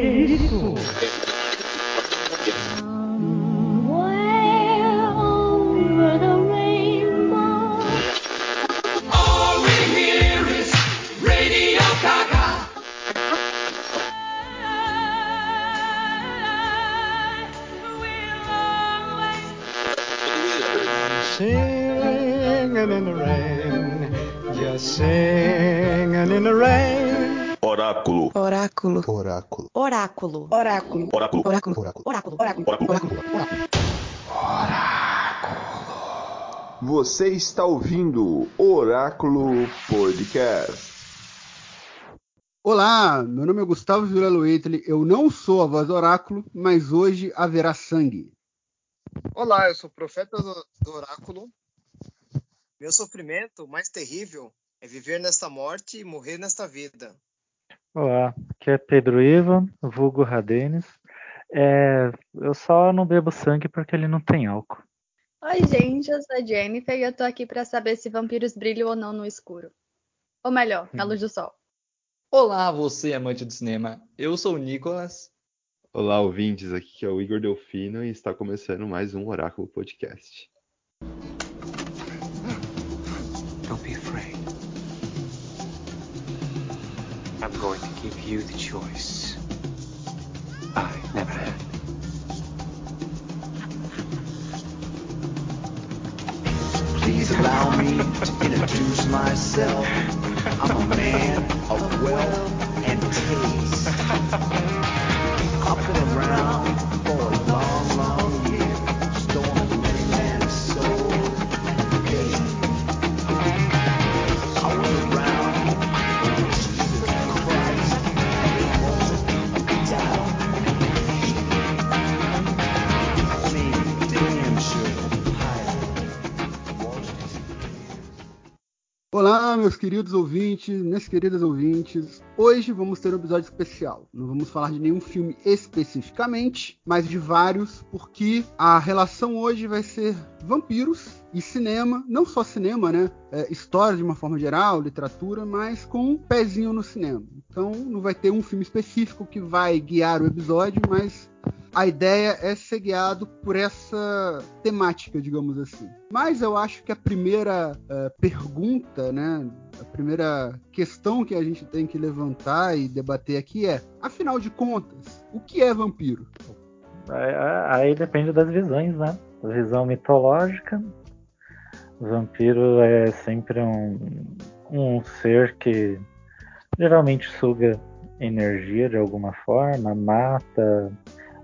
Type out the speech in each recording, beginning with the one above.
Que isso? Oráculo. Oráculo. Oráculo. Oráculo. Oráculo. Oráculo. Oráculo. Você está ouvindo Oráculo Podcast. Olá, meu nome é Gustavo Vilela Waitley, eu não sou a voz do oráculo, mas hoje haverá sangue. Olá, eu sou o profeta do, do oráculo. Meu sofrimento mais terrível é viver nesta morte e morrer nesta vida. Olá, aqui é Pedro Ivan, vulgo Radenes. É, eu só não bebo sangue porque ele não tem álcool. Oi, gente, eu sou a Jennifer e eu tô aqui pra saber se vampiros brilham ou não no escuro. Ou melhor, na luz do sol. Olá, você amante do cinema. Eu sou o Nicolas. Olá, ouvintes. Aqui que é o Igor Delfino e está começando mais um Oráculo Podcast. I'm going to give you the choice. I never had. Please allow me to introduce myself. I'm a man of wealth and taste. Olá, meus queridos ouvintes, minhas queridas ouvintes. Hoje vamos ter um episódio especial. Não vamos falar de nenhum filme especificamente, mas de vários, porque a relação hoje vai ser vampiros e cinema, não só cinema, né? É, história de uma forma geral, literatura, mas com um pezinho no cinema. Então não vai ter um filme específico que vai guiar o episódio, mas a ideia é ser guiado por essa temática, digamos assim. Mas eu acho que a primeira eh, pergunta, né, a primeira questão que a gente tem que levantar e debater aqui é: afinal de contas, o que é vampiro? Aí, depende das visões, né? Visão mitológica. Vampiro é sempre um, um ser que geralmente suga energia de alguma forma, mata,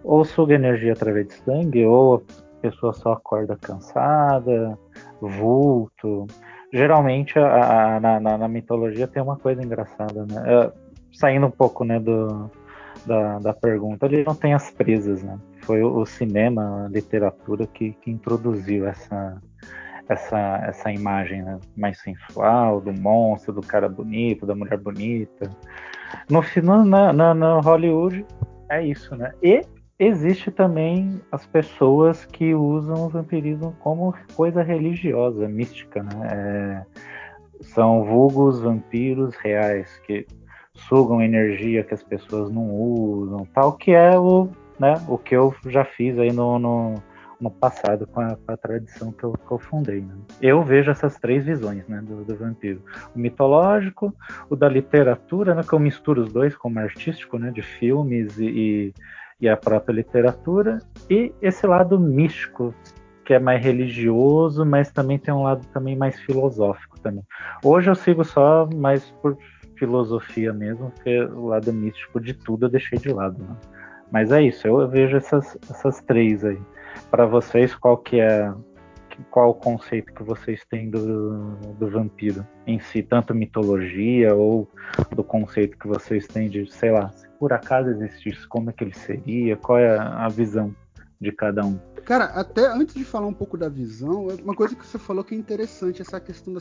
ou suga energia através de sangue, ou a pessoa só acorda cansada, vulto. Geralmente a, a, na, na, mitologia tem uma coisa engraçada, né? Saindo um pouco né, do, da, da pergunta, ele não tem as presas, né? Foi o, o cinema, a literatura que, que introduziu essa, essa, essa imagem né? mais sensual do monstro, do cara bonito, da mulher bonita. No, no, na, na, na Hollywood é isso, né? E existe também as pessoas que usam o vampirismo como coisa religiosa, mística, né? É, são vulgos vampiros reais que sugam energia que as pessoas não usam, tal que é o, né, o que eu já fiz aí no, no, no passado com a, com a, tradição que eu, que eu fundei. Né? Eu vejo essas três visões né, do, do, vampiro: o mitológico, o da literatura, né, que eu misturo os dois como artístico, né, de filmes e, e e a própria literatura, e esse lado místico, que é mais religioso, mas também tem um lado também mais filosófico também. Hoje eu sigo só mais por filosofia mesmo, porque o lado místico de tudo eu deixei de lado. Né? Mas é isso, eu vejo essas, essas três aí. Para vocês, qual que é qual o conceito que vocês têm do, do vampiro em si, tanto mitologia ou do conceito que vocês têm de, sei lá, se por acaso existisse, como é que ele seria, qual é a visão de cada um? Cara, até antes de falar um pouco da visão, uma coisa que você falou que é interessante, essa questão da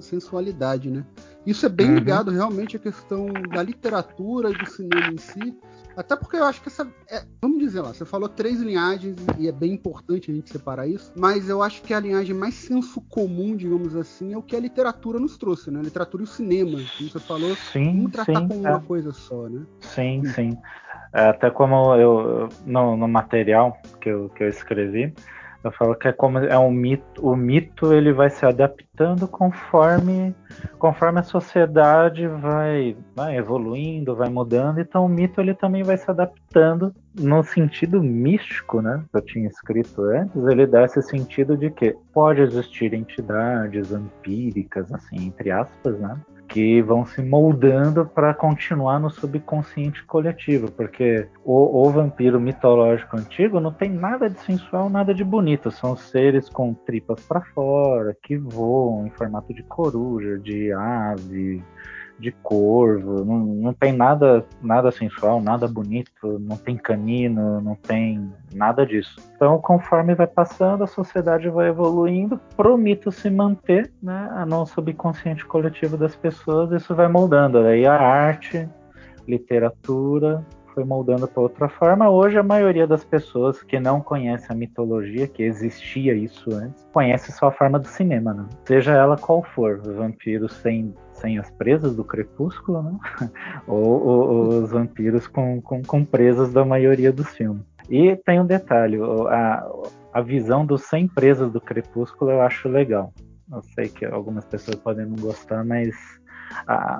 sensualidade, né? Isso é bem uhum. ligado realmente à questão da literatura e do cinema em si. Até porque eu acho que essa. É, vamos dizer lá, você falou três linhagens e é bem importante a gente separar isso, mas eu acho que a linhagem mais senso comum, digamos assim, é o que a literatura nos trouxe, né? A literatura e o cinema. Como você falou, sim, vamos tratar sim, como é. uma coisa só, né? Sim, sim. É, até como eu no, no material que eu, que eu escrevi, eu falo que é como é um mito, o mito ele vai se adaptando conforme conforme a sociedade vai, vai evoluindo, vai mudando, então o mito ele também vai se adaptando no sentido místico, né? Que eu tinha escrito antes, ele dá esse sentido de que pode existir entidades empíricas, assim, entre aspas, né? que vão se moldando para continuar no subconsciente coletivo, porque o, o, vampiro mitológico antigo não tem nada de sensual, nada de bonito, são seres com tripas para fora, que voam em formato de coruja, de ave, de corvo, não, não tem nada, nada sensual, nada bonito, não tem canino, não tem nada disso. Então, conforme vai passando, a sociedade vai evoluindo, pro mito se manter, né, no subconsciente coletivo das pessoas, isso vai moldando. Aí a arte, literatura, foi moldando para outra forma. Hoje, a maioria das pessoas que não conhece a mitologia, que existia isso antes, conhece só a forma do cinema, né? Seja ela qual for, vampiros sem sem as presas do crepúsculo, né? ou, ou, os vampiros com, com, com, presas da maioria dos filmes. E tem um detalhe, a, a visão dos 100 presas do crepúsculo eu acho legal. Eu sei que algumas pessoas podem não gostar, mas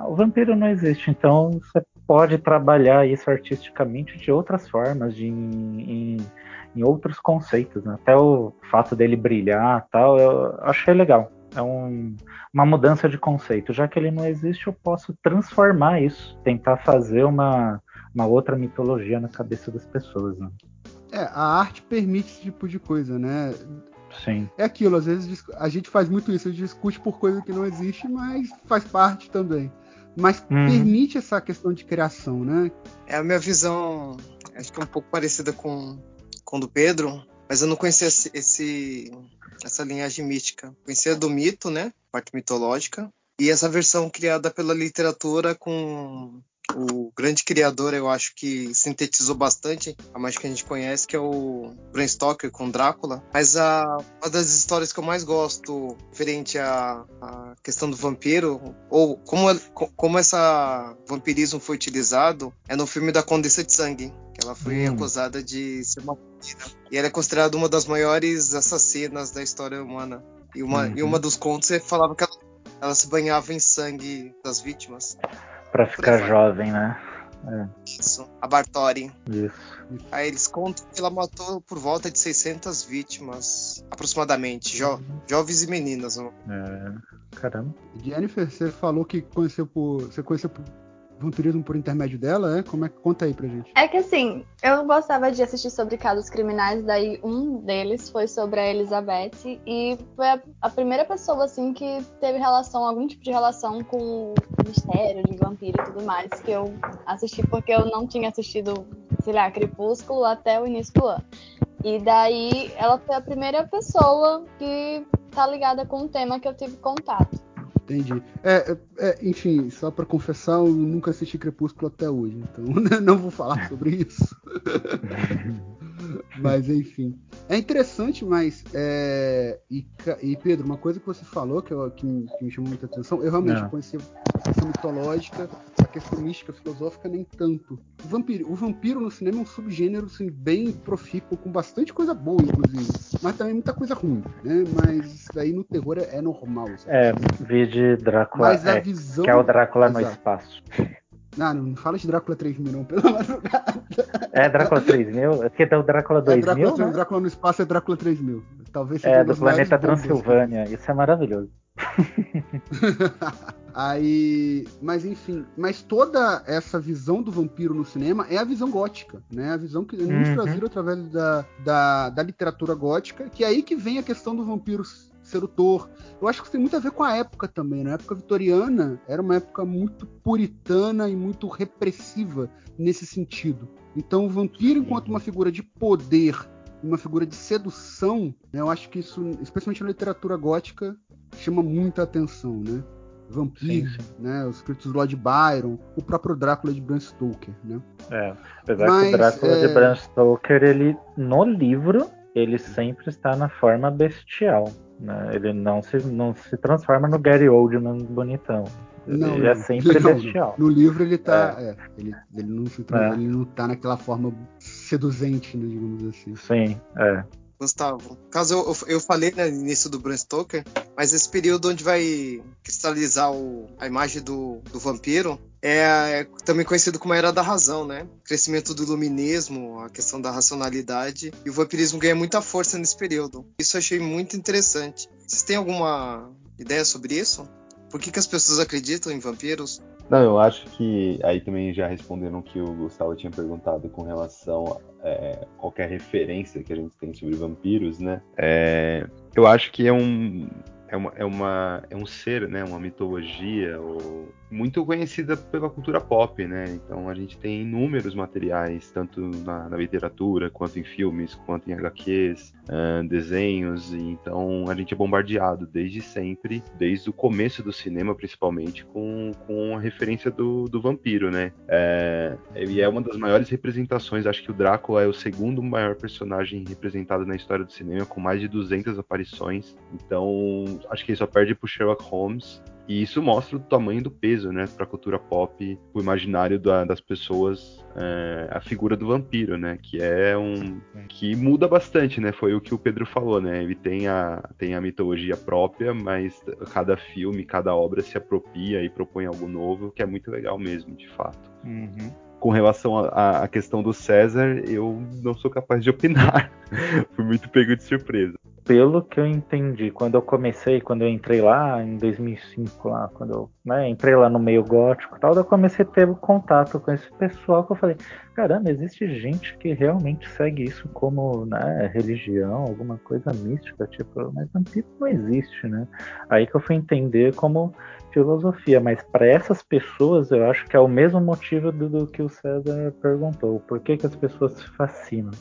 o vampiro não existe, então você pode trabalhar isso artisticamente de outras formas, de, em, em, em outros conceitos. Né? Até o fato dele brilhar tal, eu achei legal é um, uma mudança de conceito. Já que ele não existe, eu posso transformar isso, tentar fazer uma, uma outra mitologia na cabeça das pessoas. Né? É, a arte permite esse tipo de coisa, né? Sim. É aquilo, às vezes a gente faz muito isso, a gente discute por coisa que não existe, mas faz parte também. Mas uhum. permite essa questão de criação, né? É a minha visão, acho que é um pouco parecida com, com do Pedro, mas eu não conhecia esse, esse essa linhagem mística. Conhecia do mito, né? Parte mitológica. E essa versão criada pela literatura com o grande criador, eu acho que sintetizou bastante a mais que a gente conhece, que é o Bram Stoker com Drácula. Mas a, uma das histórias que eu mais gosto referente à, à questão do vampiro, ou como, como essa vampirismo foi utilizado, é no filme da Condessa de Sangue, que ela foi hum. acusada de ser uma e ela é considerada uma das maiores assassinas da história humana. E uma, uhum. e uma dos contos falava que ela, ela se banhava em sangue das vítimas. Para ficar jovem, né? É. Isso, a Bartori. Isso. Aí eles contam que ela matou por volta de 600 vítimas, aproximadamente, jo jovens e meninas. É, caramba. Jennifer, você falou que conheceu por, você conheceu por vampirismo por intermédio dela, é? Como é que conta aí pra gente? É que assim, eu gostava de assistir sobre casos criminais, daí um deles foi sobre a Elizabeth e foi a, a primeira pessoa assim que teve relação, algum tipo de relação com o mistério de vampiro e tudo mais que eu assisti porque eu não tinha assistido, sei lá, Crepúsculo até o início do ano. E daí ela foi a primeira pessoa que tá ligada com o tema que eu tive contato. Entendi. É, é, é, enfim, só para confessar, eu nunca assisti Crepúsculo até hoje, então não vou falar sobre isso. mas enfim. É interessante, mas. É, e, e, Pedro, uma coisa que você falou que, eu, que, me, que me chamou muita atenção, eu realmente não. conhecia a questão mitológica, a questão mística, filosófica, nem tanto. O vampiro, o vampiro no cinema é um subgênero assim, bem profícuo, com bastante coisa boa, inclusive. Mas também muita coisa ruim, né? Mas isso daí no terror é, normal. Sabe? É, vídeo Drácula. Mas a é, visão. Que é o Drácula Exato. no espaço. Não, não fala de Drácula 3000 não, pela madrugada. É Drácula 3000? É porque tem o Drácula 2000, é Drácula, né? Drácula no espaço é Drácula 3000. Talvez seja É, do planeta Transilvânia. Isso é maravilhoso. Aí, mas enfim, mas toda essa visão do vampiro no cinema é a visão gótica, né? A visão que nos uhum. traziram através da, da, da literatura gótica, que é aí que vem a questão do vampiro sedutor. Eu acho que isso tem muito a ver com a época também. Na né? época vitoriana, era uma época muito puritana e muito repressiva nesse sentido. Então, o vampiro, enquanto uma figura de poder, uma figura de sedução, né? eu acho que isso, especialmente na literatura gótica, chama muita atenção, né? Vampiro, sim, sim. né? Os escritos Lord Byron, o próprio Drácula de Bram Stoker, né? É, apesar Mas, que o Drácula é... de Bram Stoker, ele no livro, ele sempre está na forma bestial. Né? Ele não se, não se transforma no Gary Oldman bonitão. Ele Não, é não. sempre Não, bestial. No livro ele tá. é, ele, ele, não se, É. ele não tá naquela forma seduzente, né, digamos assim. Sim, é. Gustavo, caso eu, eu falei né, no início do Bram Stoker, mas esse período onde vai cristalizar o- a imagem do, do vampiro é, é também conhecido como a Era da Razão, né? Crescimento do iluminismo, a questão da racionalidade, e o vampirismo ganha muita força nesse período. Isso eu achei muito interessante. Vocês têm alguma ideia sobre isso? Por que, que as pessoas acreditam em vampiros? Não, eu acho que aí também já respondendo o que o Gustavo tinha perguntado com relação a é, qualquer referência que a gente tem sobre vampiros, né? É, eu acho que é um é uma, é uma é um ser, né? Uma mitologia ou muito conhecida pela cultura pop, né? Então a gente tem inúmeros materiais, tanto na, na literatura, quanto em filmes, quanto em HQs, ah, desenhos, e então a gente é bombardeado desde sempre, desde o começo do cinema principalmente, com, com a referência do, do vampiro, né? É, ele é uma das maiores representações, acho que o Drácula é o segundo maior personagem representado na história do cinema, com mais de 200 aparições, então acho que ele só perde pro Sherlock Holmes, e isso mostra o tamanho do peso, né, para a cultura pop, o imaginário da- das pessoas, é, a figura do vampiro, né, que é um que muda bastante, né? Foi o que o Pedro falou, né? Ele tem a tem a mitologia própria, mas cada filme, cada obra se apropria e propõe algo novo, que é muito legal mesmo, de fato. Uhum. Com relação à à questão do César, eu não sou capaz de opinar. Fui muito pego de surpresa. Pelo que eu entendi, quando eu comecei, quando eu entrei lá em 2005, lá, quando eu né, entrei lá no meio gótico e tal, eu comecei a ter contato com esse pessoal que eu falei, caramba, existe gente que realmente segue isso como né, religião, alguma coisa mística, tipo, mas vampiro não existe, né? Aí que eu fui entender como filosofia, mas para essas pessoas eu acho que é o mesmo motivo do, do que o César perguntou, por que, que as pessoas se fascinam?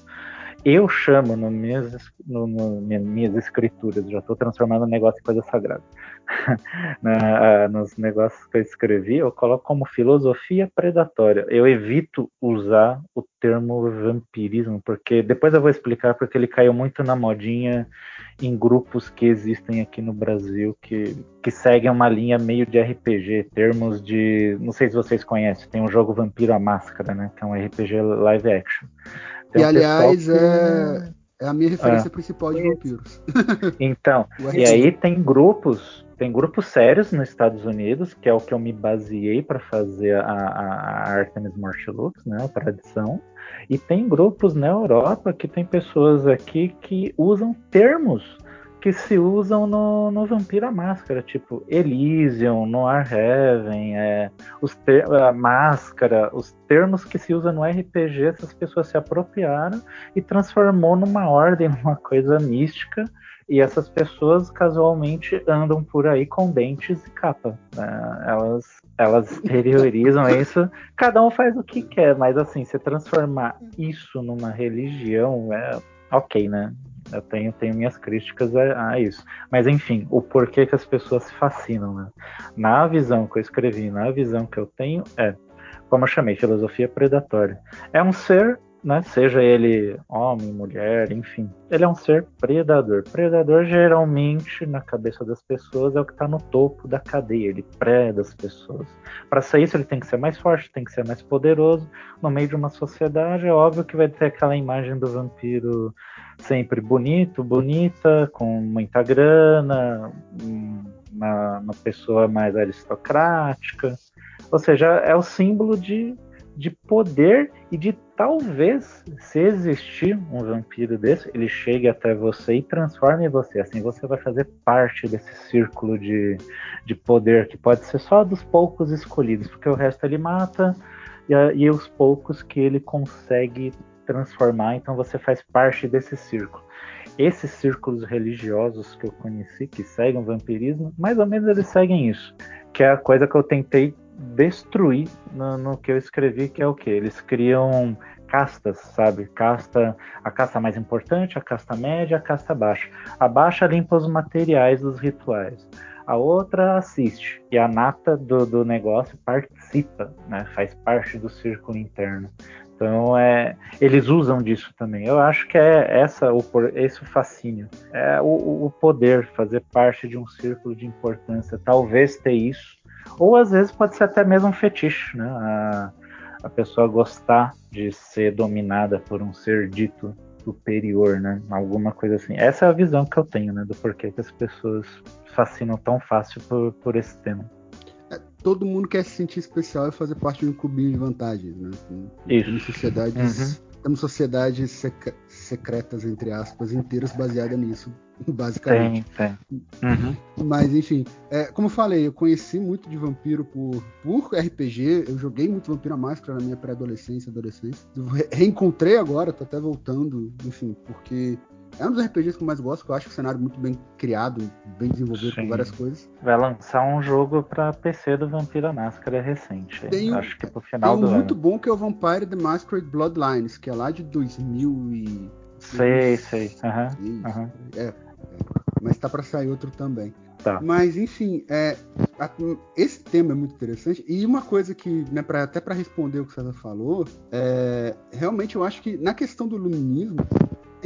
Eu chamo no minhas, no, no, minha- minhas escrituras, já estou transformando o negócio em coisa sagrada. Na- nos negócios que eu escrevi, eu coloco como filosofia predatória. Eu evito usar o termo vampirismo, porque depois eu vou explicar porque ele caiu muito na modinha em grupos que existem aqui no Brasil que, que seguem uma linha meio de RPG, termos de. Não sei se vocês conhecem, tem um jogo Vampiro a Máscara, né? Que é um RPG live action. Tem E um aliás, que- é, é a minha referência Ah. principal de vampiros. Então, e aí tem grupos, tem grupos sérios nos Estados Unidos, que é o que eu me baseei para fazer a, a, a Artemis Mortilux, né, a tradição. E tem grupos na Europa que tem pessoas aqui que usam termos que se usam no, no Vampiro à Máscara, tipo Elysium, Noir Heaven, é, os a Máscara, os termos que se usam no RPG, essas pessoas se apropriaram e transformou numa ordem, numa coisa mística, e essas pessoas casualmente andam por aí com dentes e capa. né? Elas, elas exteriorizam isso, cada um faz o que quer, mas assim, se transformar isso numa religião é ok, né? Eu tenho, tenho minhas críticas a, a isso. Mas enfim, o porquê que as pessoas se fascinam, né? Na visão que eu escrevi, na visão que eu tenho, é, como eu chamei, filosofia predatória. É um ser né? Seja ele homem, mulher, enfim. Ele é um ser predador. Predador geralmente na cabeça das pessoas é o que está no topo da cadeia. Ele preda as pessoas. Para ser isso ele tem que ser mais forte, tem que ser mais poderoso. No meio de uma sociedade é óbvio que vai ter aquela imagem do vampiro sempre bonito, bonita, com muita grana, uma, uma pessoa mais aristocrática. Ou seja, é o símbolo de de poder e de talvez, se existir um vampiro desse, ele chegue até você e transforme você. Assim você vai fazer parte desse círculo de, de poder que pode ser só dos poucos escolhidos, porque o resto ele mata e, e os poucos que ele consegue transformar, então você faz parte desse círculo. Esses círculos religiosos que eu conheci, que seguem o vampirismo, mais ou menos eles seguem isso, que é a coisa que eu tentei destruir no, no, que eu escrevi, que é o que? Eles criam castas, sabe? Casta, a casta mais importante, a casta média, a casta baixa. A baixa limpa os materiais dos rituais. A outra assiste. E a nata do, do negócio participa, né? Faz parte do círculo interno. Então é, eles usam disso também. Eu acho que é essa o esse o fascínio, é o, o poder fazer parte de um círculo de importância. Talvez ter isso, ou às vezes pode ser até mesmo um fetiche, né? A, a pessoa gostar de ser dominada por um ser dito superior, né? Alguma coisa assim. Essa é a visão que eu tenho, né? Do porquê que as pessoas fascinam tão fácil por, por esse tema. É, todo mundo quer se sentir especial e fazer parte de um clubinho de vantagens, né? Isso. Temos sociedades, Uhum. temos sociedades secretas, entre aspas, inteiras baseadas nisso, basicamente. Tem, tem. Uhum. Mas enfim, é, como eu falei, eu conheci muito de vampiro por, por RPG. Eu joguei muito Vampiro à Máscara na minha pré-adolescência, adolescência. Re- reencontrei agora, tô até voltando, enfim, porque é um dos RPGs que eu mais gosto, que eu acho o cenário muito bem criado, bem desenvolvido Sim. com várias coisas. Vai lançar um jogo pra PC do Vampiro à Máscara recente. Tem um- Acho que pro Tem final um do muito ano. bom que é o Vampire the Masquerade Bloodlines, que é lá de 2000 e... Sei, sei. Isso, aham. é. Mas tá pra sair outro também. Tá. Mas, enfim, é, a- esse tema é muito interessante. E uma coisa que, né, pra, até para responder o que o César falou, é, realmente eu acho que na questão do iluminismo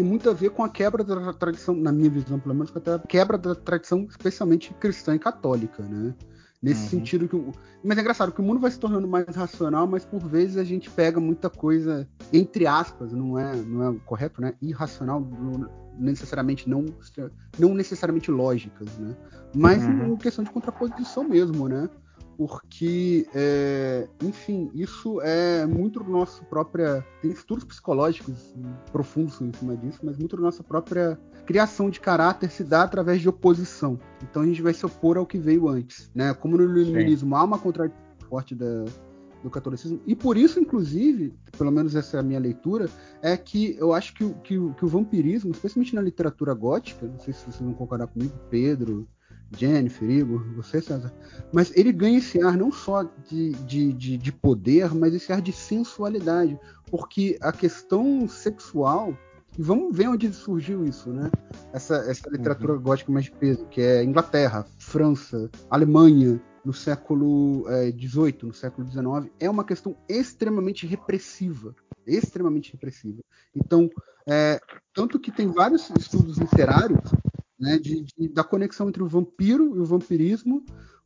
tem muito a ver com a quebra da tradição, na minha visão, pelo menos, com a quebra da tradição, especialmente cristã e católica, né? Nesse Uhum. sentido que. o- Mas é engraçado que o mundo vai se tornando mais racional, mas por vezes a gente pega muita coisa, entre aspas, não é, não é correto, né? Irracional, não- necessariamente não, não necessariamente lógicas, né? Mas Uhum. em questão de contraposição mesmo, né? Porque, é, enfim, isso é muito do nosso própria. Tem estudos psicológicos profundos em cima disso, mas muito da nossa própria criação de caráter se dá através de oposição. Então a gente vai se opor ao que veio antes, né? Como no iluminismo há uma contradição forte da, do catolicismo e por isso, inclusive, pelo menos essa é a minha leitura, é que eu acho que, que, que o vampirismo, especialmente na literatura gótica, não sei se vocês vão concordar comigo, Pedro, Jennifer, Igor, você, César, mas ele ganha esse ar não só de, de, de, de poder, mas esse ar de sensualidade, porque a questão sexual e vamos ver onde surgiu isso, né? Essa, essa literatura gótica mais de peso, que é Inglaterra, França, Alemanha, no século XVIII, no século XIX, é uma questão extremamente repressiva. Extremamente repressiva. Então, é, tanto que tem vários estudos literários né, de, de- da conexão entre o vampiro e o vampirismo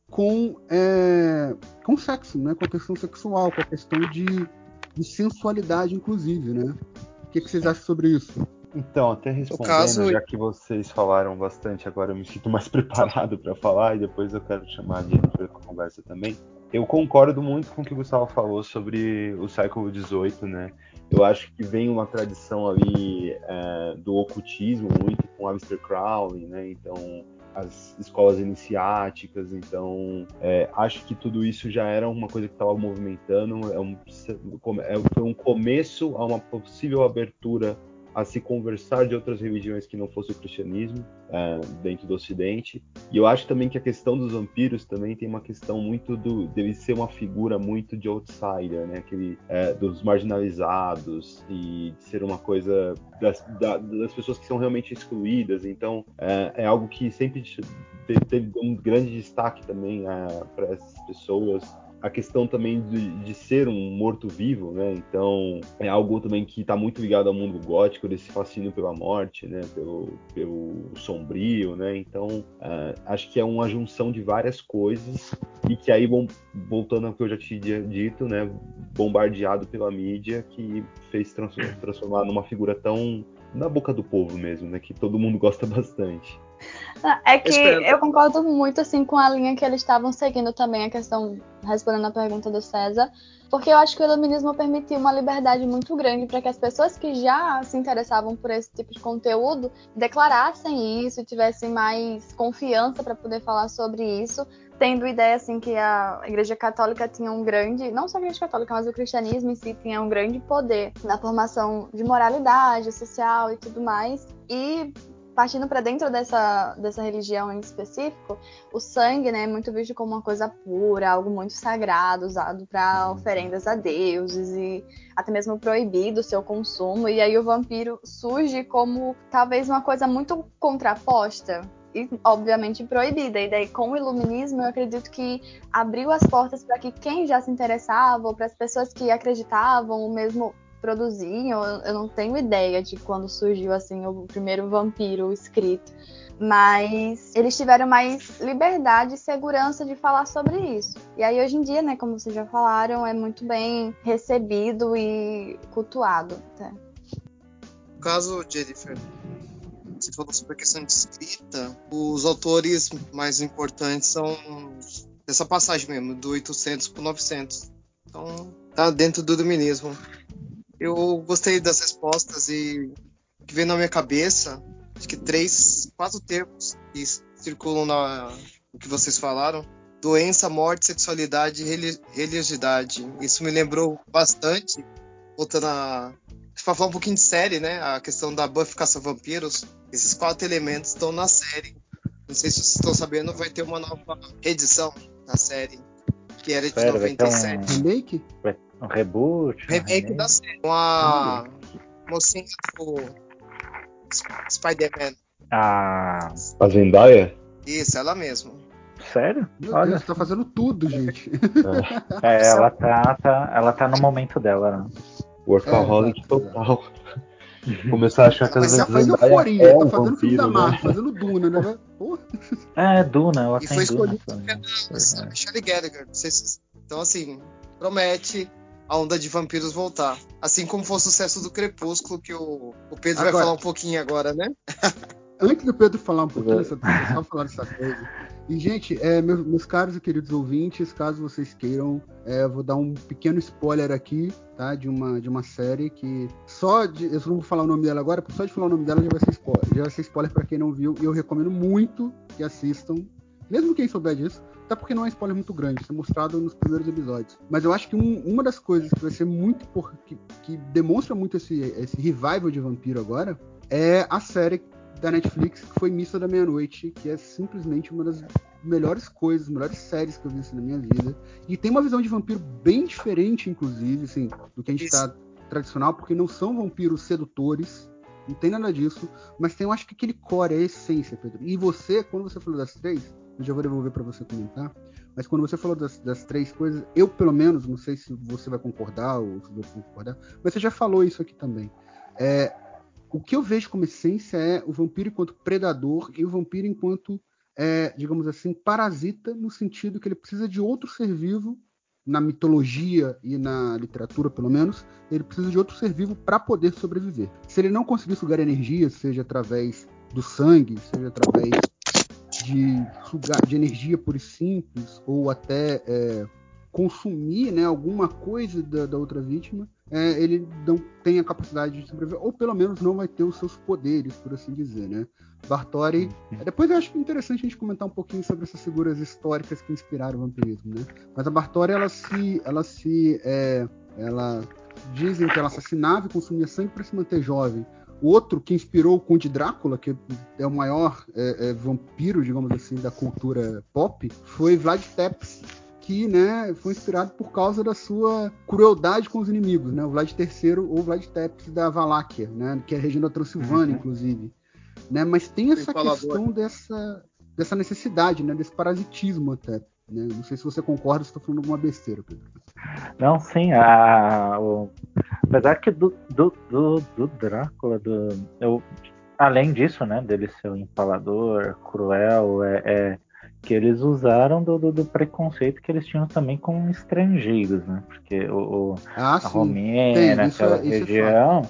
com, é, com o sexo, né, com a questão sexual, com a questão de, de sensualidade, inclusive, né? O que, que vocês acham sobre isso? Então, até respondendo, caso- já que vocês falaram bastante, agora eu me sinto mais preparado para falar e depois eu quero chamar a Jennifer para conversa também. Eu concordo muito com o que o Gustavo falou sobre o século XVIII, né? Eu acho que vem uma tradição ali é, do ocultismo, muito com Aleister Crowley, né? Então, as escolas iniciáticas, então é, acho que tudo isso já era uma coisa que estava movimentando, é um, é, foi um começo a uma possível abertura a se conversar de outras religiões que não fosse o cristianismo é, dentro do Ocidente. E eu acho também que a questão dos vampiros também tem uma questão muito do dele ser uma figura muito de outsider, né? Aquele é, dos marginalizados e de ser uma coisa das, da, das pessoas que são realmente excluídas. Então é, é algo que sempre teve um grande destaque também é, para essas pessoas a questão também de, de ser um morto-vivo, né? Então é algo também que está muito ligado ao mundo gótico, desse fascínio pela morte, né? Pelo, pelo sombrio, né? Então uh, acho que é uma junção de várias coisas e que aí bom, voltando ao que eu já tinha dito, né? Bombardeado pela mídia que fez transformar, numa figura tão na boca do povo mesmo, né? Que todo mundo gosta bastante. É que eu concordo muito assim com a linha que eles estavam seguindo também, a questão, respondendo a pergunta do César, porque eu acho que o iluminismo permitiu uma liberdade muito grande para que as pessoas que já se interessavam por esse tipo de conteúdo declarassem isso e tivessem mais confiança para poder falar sobre isso, tendo ideia assim que a Igreja Católica tinha um grande, não só a Igreja Católica, mas o cristianismo em si tinha um grande poder na formação de moralidade social e tudo mais. E partindo para dentro dessa, dessa religião em específico, o sangue né, é muito visto como uma coisa pura, algo muito sagrado, usado para oferendas a deuses e até mesmo proibido o seu consumo. E aí o vampiro surge como talvez uma coisa muito contraposta. E, obviamente, proibida. E daí, com o iluminismo, eu acredito que abriu as portas para que quem já se interessava, ou para as pessoas que acreditavam, ou mesmo produziam, eu, não tenho ideia de quando surgiu assim o primeiro vampiro escrito. Mas eles tiveram mais liberdade e segurança de falar sobre isso. E aí, hoje em dia, né, como vocês já falaram, é muito bem recebido e cultuado. Tá? No caso, Jennifer, você falou sobre a questão de escrita. Os autores mais importantes são dessa passagem mesmo, do 800 para 900. Então, tá dentro do dominismo. Eu gostei das respostas e o que veio na minha cabeça, acho que três, quatro termos que circulam na o que vocês falaram. Doença, morte, sexualidade e reli- religiosidade. Isso me lembrou bastante, voltando a. Para falar um pouquinho de série, né? A questão da Buffy caça-vampiros. Esses quatro elementos estão na série. Não sei se vocês estão sabendo, vai ter uma nova edição da série, que era de Sério, vai ter 97. um, Remake? Um reboot. um Remake da série. Com a mocinha do Sp- Spider-Man. Ah, A Zendaya? Isso, ela mesmo. sério? Meu Olha, Deus, tá fazendo tudo, gente. é, ela tá, tá, ela tá no momento dela. né? Workaholic É, total. Começar a achar que a Mas faz Zendaya euforia, é tá fazendo filme da vampiro, Marvel, né? fazendo Duna, né? Porra. É, Duna, ela E tá foi Duna. escolhido também. pela Michelle Gallagher. Se- Então, assim, promete a onda de vampiros voltar. Assim como foi o sucesso do Crepúsculo, que o, o Pedro vai Agora- falar um pouquinho agora, né? Antes do Pedro falar um pouquinho, É. só, só falar dessa coisa. E, gente, é, meus, meus caros e queridos ouvintes, caso vocês queiram, é, eu vou dar um pequeno spoiler aqui, tá? De uma, de uma série que só de. Eu só não vou falar o nome dela agora, porque só de falar o nome dela já vai ser spoiler. Já vai ser spoiler pra quem não viu. E eu recomendo muito que assistam. Mesmo quem souber disso, até porque não é um spoiler muito grande, isso é mostrado nos primeiros episódios. Mas eu acho que um- uma das coisas que vai ser muito. Por, que, que demonstra muito esse, esse revival de vampiro agora é a série da Netflix, que foi Missa da Meia-Noite, que é simplesmente uma das melhores coisas, melhores séries que eu vi assim, na minha vida. E tem uma visão de vampiro bem diferente, inclusive, assim, do que a gente Isso. tá tradicional, porque não são vampiros sedutores, não tem nada disso, mas tem, eu acho que aquele core, a essência, Pedro. E você, quando você falou das três, eu já vou devolver para você comentar, mas quando você falou das, das três coisas, eu pelo menos, não sei se você vai concordar ou se vou concordar, mas você já falou isso aqui também. É, o que eu vejo como essência é o vampiro enquanto predador e o vampiro enquanto, é, digamos assim, parasita, no sentido que ele precisa de outro ser vivo, na mitologia e na literatura, pelo menos, ele precisa de outro ser vivo para poder sobreviver. Se ele não conseguir sugar energia, seja através do sangue, seja através de sugar de energia pura e simples, ou até é, consumir né, alguma coisa da, da outra vítima, é, ele não tem a capacidade de sobreviver, ou pelo menos não vai ter os seus poderes, por assim dizer, né? Bartori. Depois eu acho é interessante a gente comentar um pouquinho sobre essas figuras históricas que inspiraram o vampirismo, né? Mas a Bartori, ela se, ela se, é, ela dizem que ela assassinava e consumia sangue para se manter jovem. O outro que inspirou o Conde Drácula, que é o maior é, é, vampiro, digamos assim, da cultura pop, foi Vlad Tepes, que né, foi inspirado por causa da sua crueldade com os inimigos, né? O Vlad III ou Vlad Tepes da Valáquia, né? Que é a região da Transilvânia, Uhum. inclusive. Né? Mas tem essa Empalador. questão dessa, dessa necessidade, né? Desse parasitismo até. Né? Não sei se você concorda, se estou falando alguma besteira, Pedro. Não, sim, a, o- apesar que do, do, do, do Drácula, do, eu, além disso, né, dele ser um empalador, cruel, é, é que eles usaram do, do, do preconceito que eles tinham também com estrangeiros, né? Porque o, o- Ah, a sim. Romênia, Tem, isso aquela é- é região,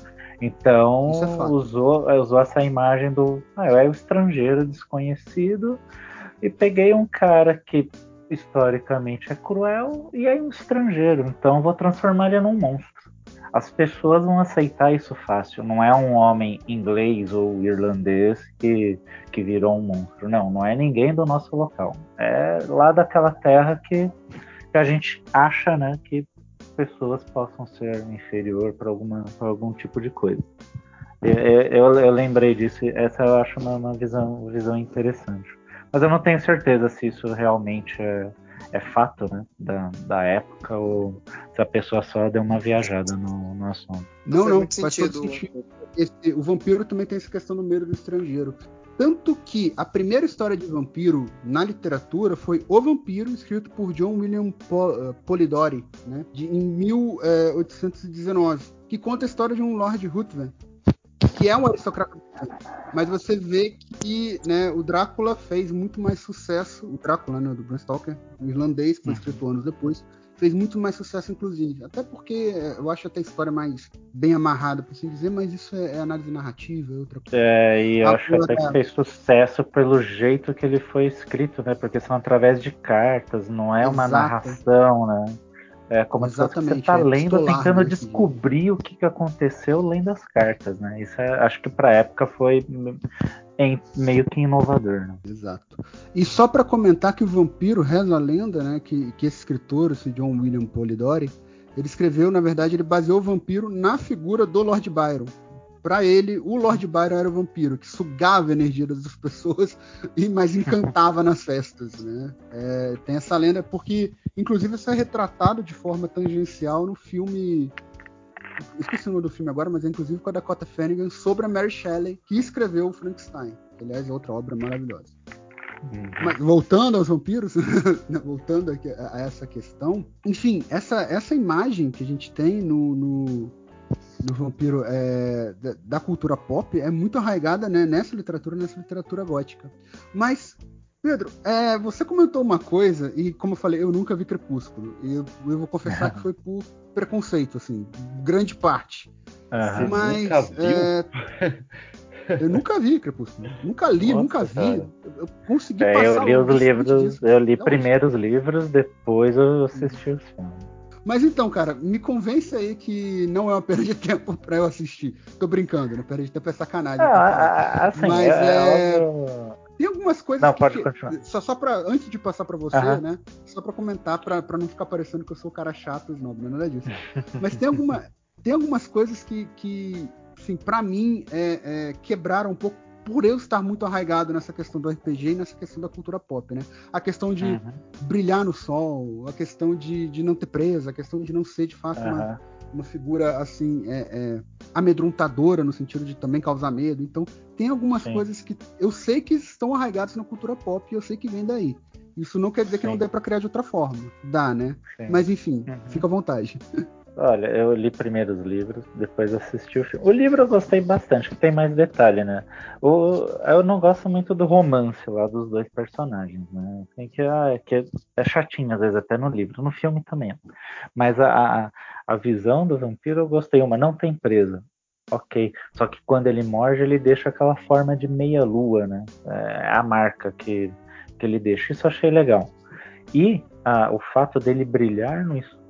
então é fato. usou, usou essa imagem do ah, eu é o estrangeiro desconhecido e peguei um cara que historicamente é cruel e é um estrangeiro, então vou transformar ele num monstro. As pessoas vão aceitar isso fácil. Não é um homem inglês ou irlandês que, que virou um monstro. Não, não é ninguém do nosso local. É lá daquela terra que, que a gente acha né, que pessoas possam ser inferior para algum tipo de coisa. Eu, eu, eu lembrei disso. Essa eu acho uma, uma visão, visão interessante. Mas eu não tenho certeza se isso realmente é, é fato né, da, da época ou se a pessoa só deu uma viajada no, no assunto. Não, não, faz todo sentido. sentido. Esse- o vampiro também tem essa questão do medo do estrangeiro. Tanto que a primeira história de vampiro na literatura foi O Vampiro, escrito por John William eh, Polidori, né, de, em 1819, que conta a história de um Lord Ruthven, que é um aristocrata. Mas você vê que né, o Drácula fez muito mais sucesso, o Drácula né, do Bram Stoker, o irlandês, que foi escrito anos depois, fez muito mais sucesso, inclusive. Até porque eh, eu acho até a história mais bem amarrada, por assim dizer, mas isso é, é análise narrativa, é outra coisa. É, e eu acho até que fez sucesso pelo jeito que ele foi escrito, né? Porque são através de cartas, não é uma Exato. narração, né? É como se fosse que você Exatamente, tá é lendo, tentando né, descobrir o que, que aconteceu lendo as cartas, né? Isso é, acho que pra época foi em- meio que inovador, né? Exato. E só para comentar que o vampiro reza a lenda, né, que, que esse escritor, esse John William Polidori, ele escreveu, na verdade, ele baseou o vampiro na figura do Lord Byron. Para ele, o Lord Byron era o vampiro que sugava a energia das pessoas e mais encantava nas festas, né? É, tem essa lenda porque, inclusive, isso é retratado de forma tangencial no filme esqueci o nome do filme agora, mas é inclusive com a Dakota Fanning sobre a Mary Shelley, que escreveu o Frankenstein. Que, aliás, é outra obra maravilhosa. Mas voltando aos vampiros, né, voltando a, a essa questão, enfim, essa, essa imagem que a gente tem no, no, no vampiro é, da, da cultura pop é muito arraigada né, nessa literatura, nessa literatura gótica. Mas, Pedro, é, você comentou uma coisa, e como eu falei, eu nunca vi Crepúsculo. E eu, eu vou confessar que foi por preconceito, assim, grande parte. Aham. Mas nunca viu? é, eu nunca vi Crepúsculo. Nunca li, Nossa, nunca vi. Eu, eu consegui É, passar eu li os livros, disso. eu li Não, primeiro os livros, depois eu assisti os filmes. Mas então, cara, me convence aí que não é uma perda de tempo pra eu assistir. Tô brincando, né? Perda de tempo é sacanagem. Não, tá assim, Mas é, é- Tem algumas coisas Não, que, pode que- continuar. só só para antes de passar pra você, Aham. né? Só pra comentar pra pra não ficar parecendo que eu sou o cara chato, não, não é nada disso. Mas tem alguma tem algumas coisas que que assim, para mim é, é, quebraram um pouco por eu estar muito arraigado nessa questão do RPG e nessa questão da cultura pop, né? A questão de Uhum, brilhar no sol, a questão de, de não ter presa, a questão de não ser de fato uma, aham. uma figura assim é, é, amedrontadora no sentido de também causar medo. Então tem algumas Sim. coisas que eu sei que estão arraigadas na cultura pop e eu sei que vem daí. Isso não quer dizer que não dê pra criar de outra forma. Dá, né? Sim. Mas enfim, Uhum. fica à vontade. Olha, eu li primeiro os livros, depois assisti o filme. O livro eu gostei bastante, que tem mais detalhe, né? O, eu não gosto muito do romance lá dos dois personagens, né? Tem que, ah, é, que é chatinho às vezes até no livro, no filme também. é. Mas a, a, a visão do vampiro eu gostei, uma não tem presa. Ok, só que quando ele morde, ele deixa aquela forma de meia-lua, né? É a marca que, que ele deixa. Isso eu achei legal. E ah, o fato dele brilhar no escuro,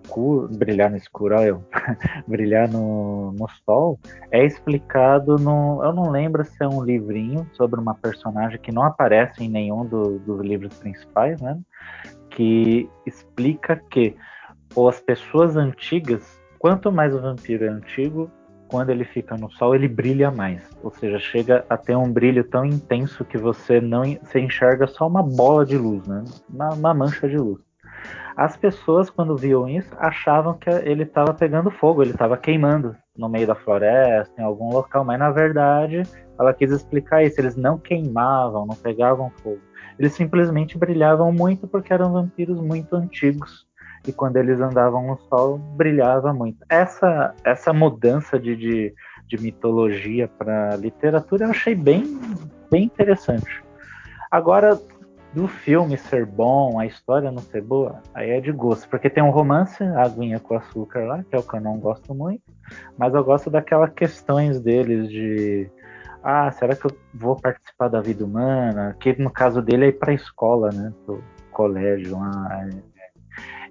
brilhar no escuro, olha eu, brilhar no, no sol, é explicado no. Eu não lembro se é um livrinho sobre uma personagem que não aparece em nenhum do- dos livros principais, né? Que explica que ou as pessoas antigas, quanto mais o vampiro é antigo, quando ele fica no sol, ele brilha mais. Ou seja, chega a ter um brilho tão intenso que você não você enxerga só uma bola de luz, né? Uma, uma mancha de luz. As pessoas, quando viam isso, achavam que ele estava pegando fogo, ele estava queimando no meio da floresta, em algum local, mas na verdade ela quis explicar isso. Eles não queimavam, não pegavam fogo. Eles simplesmente brilhavam muito porque eram vampiros muito antigos. E quando eles andavam no sol, brilhava muito. Essa, essa mudança de, de, de mitologia para literatura eu achei bem, bem interessante. Agora, do filme ser bom, a história não ser boa, aí é de gosto. Porque tem um romance, Aguinha com Açúcar lá, que é o que eu não gosto muito. Mas eu gosto daquelas questões deles de. Ah, será que eu vou participar da vida humana? Que no caso dele é ir pra escola, né? Pro colégio lá.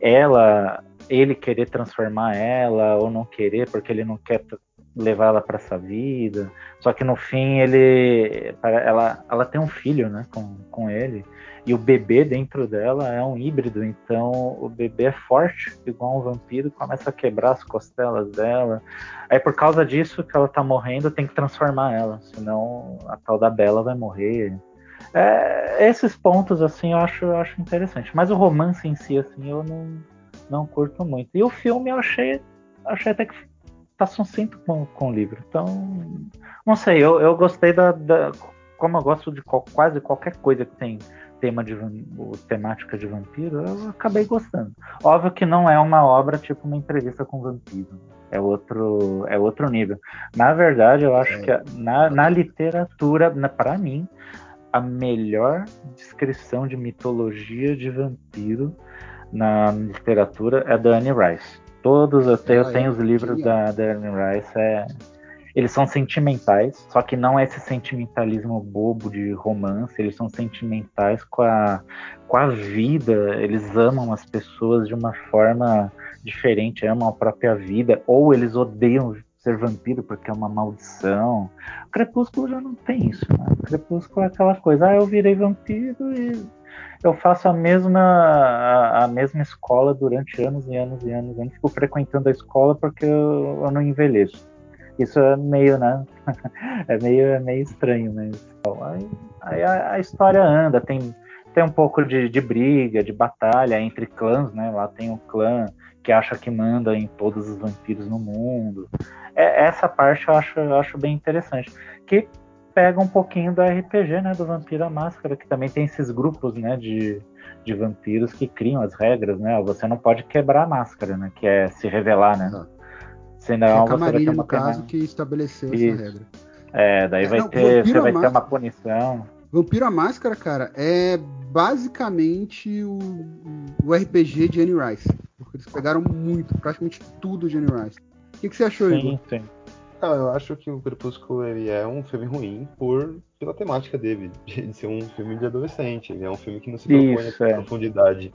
Ela, ele querer transformar ela ou não querer, porque ele não quer levar ela para essa vida. Só que no fim ele, ela, ela tem um filho, né, com, com ele. E o bebê dentro dela é um híbrido, então o bebê é forte, igual um vampiro, começa a quebrar as costelas dela. Aí por causa disso que ela tá morrendo, tem que transformar ela, senão a tal da Bela vai morrer. É, esses pontos assim eu acho, eu acho interessante, mas o romance em si assim eu não, não curto muito. E o filme eu achei, achei até que passa um cinto com, com o livro. Então, não sei, eu, eu gostei da, da- como eu gosto de quase qualquer coisa que tem tema de o- temática de vampiro, eu acabei gostando. Óbvio que não é uma obra tipo uma entrevista com vampiro. É outro, é outro nível. Na verdade, eu acho que a- na, na literatura, para mim, a melhor descrição de mitologia de vampiro na literatura é da Anne Rice. Todos eu tenho, eu Ah, é? tenho os livros da, da Anne Rice, é, eles são sentimentais, só que não é esse sentimentalismo bobo de romance, eles são sentimentais com a, com a vida, eles amam as pessoas de uma forma diferente, amam a própria vida, ou eles odeiam ser vampiro porque é uma maldição. O Crepúsculo já não tem isso, né? O Crepúsculo é aquela coisa, ah, eu virei vampiro e eu faço a mesma, a, a mesma escola durante anos e anos e anos, eu fico frequentando a escola porque eu, eu não envelheço. Isso é meio, né? é meio, é meio estranho, mas aí, aí a, a história anda, tem, tem um pouco de, de briga, de batalha entre clãs, né? Lá tem um clã que acha que manda em todos os vampiros no mundo. É, essa parte eu acho, eu acho bem interessante. Que pega um pouquinho do RPG, né? Do Vampiro à Máscara, que também tem esses grupos, né? De, de vampiros que criam as regras, né? Você não pode quebrar a máscara, né? Que é se revelar, né? Senão é a Camarilha, no caso, que estabeleceu Isso. essa regra. É, daí É, vai não, ter, você vai ter uma punição. Vampiro à Máscara, cara, é basicamente o, o RPG de Anne Rice. Porque eles pegaram muito, praticamente tudo de Anne Rice. O que, que você achou, Sim, Igor? sim. Não, eu acho que o Crepúsculo ele é um filme ruim por pela temática dele, de ser um filme de adolescente. Ele é um filme que não se propõe Isso, a é. profundidade,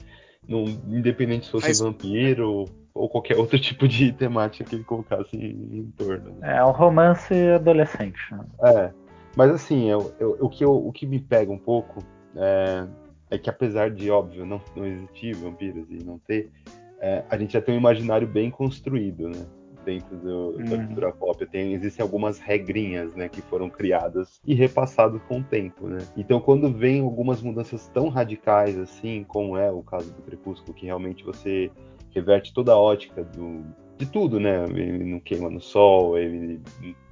não, independente se fosse Mas- vampiro ou qualquer outro tipo de temática que ele colocasse em, em torno. né? É um romance adolescente. né? É, mas assim, eu, eu- o, que eu- o que me pega um pouco é, é que apesar de, óbvio, não, não existir vampiros e não ter, é, a gente já tem um imaginário bem construído, né? Dentro do, da Uhum. cultura pop. Tem, existem algumas regrinhas, né? Que foram criadas e repassadas com o tempo, né? Então, quando vem algumas mudanças tão radicais, assim, como é o caso do Crepúsculo, que realmente você reverte toda a ótica do, de tudo, né? Ele não queima no sol, ele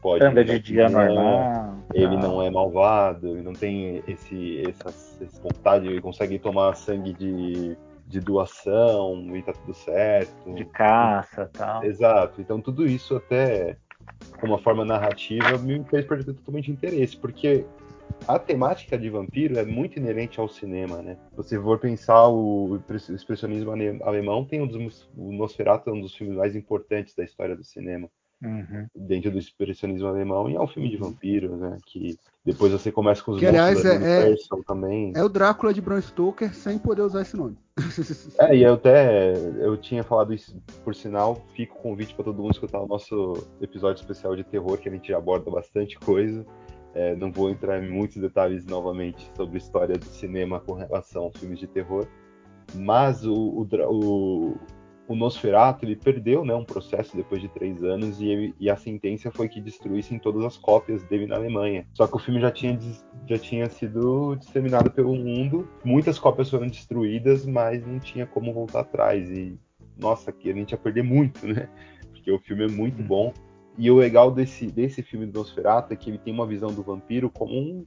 pode... Anda de dia não, normal. ele tal. não é malvado, ele não tem esse, essa, essa vontade, ele consegue tomar sangue de, de doação e tá tudo certo. De caça e tal. Exato. Então tudo isso até como uma forma narrativa me fez perder totalmente interesse, porque a temática de vampiro é muito inerente ao cinema, né? Se você for pensar o expressionismo ale- alemão, tem um dos, o Nosferatu é um dos filmes mais importantes da história do cinema Uhum. dentro do expressionismo alemão e é um filme de vampiro, né? Que depois você começa com os Que, aliás, é- é- também. É o Drácula de Bram Stoker sem poder usar esse nome. É, e eu até eu tinha falado isso, por sinal, fica o convite para todo mundo escutar o nosso episódio especial de terror, que a gente aborda bastante coisa. É, não vou entrar em muitos detalhes novamente sobre a história do cinema com relação aos filmes de terror, mas o, o, o, o Nosferatu ele perdeu né, um processo depois de três anos e, ele- e a sentença foi que destruíssem todas as cópias dele na Alemanha. Só que o filme já tinha, já tinha sido disseminado pelo mundo, muitas cópias foram destruídas, mas não tinha como voltar atrás. E nossa, que a gente ia perder muito, né? Porque o filme é muito bom. E o legal desse, desse filme do Nosferatu é que ele tem uma visão do vampiro como um,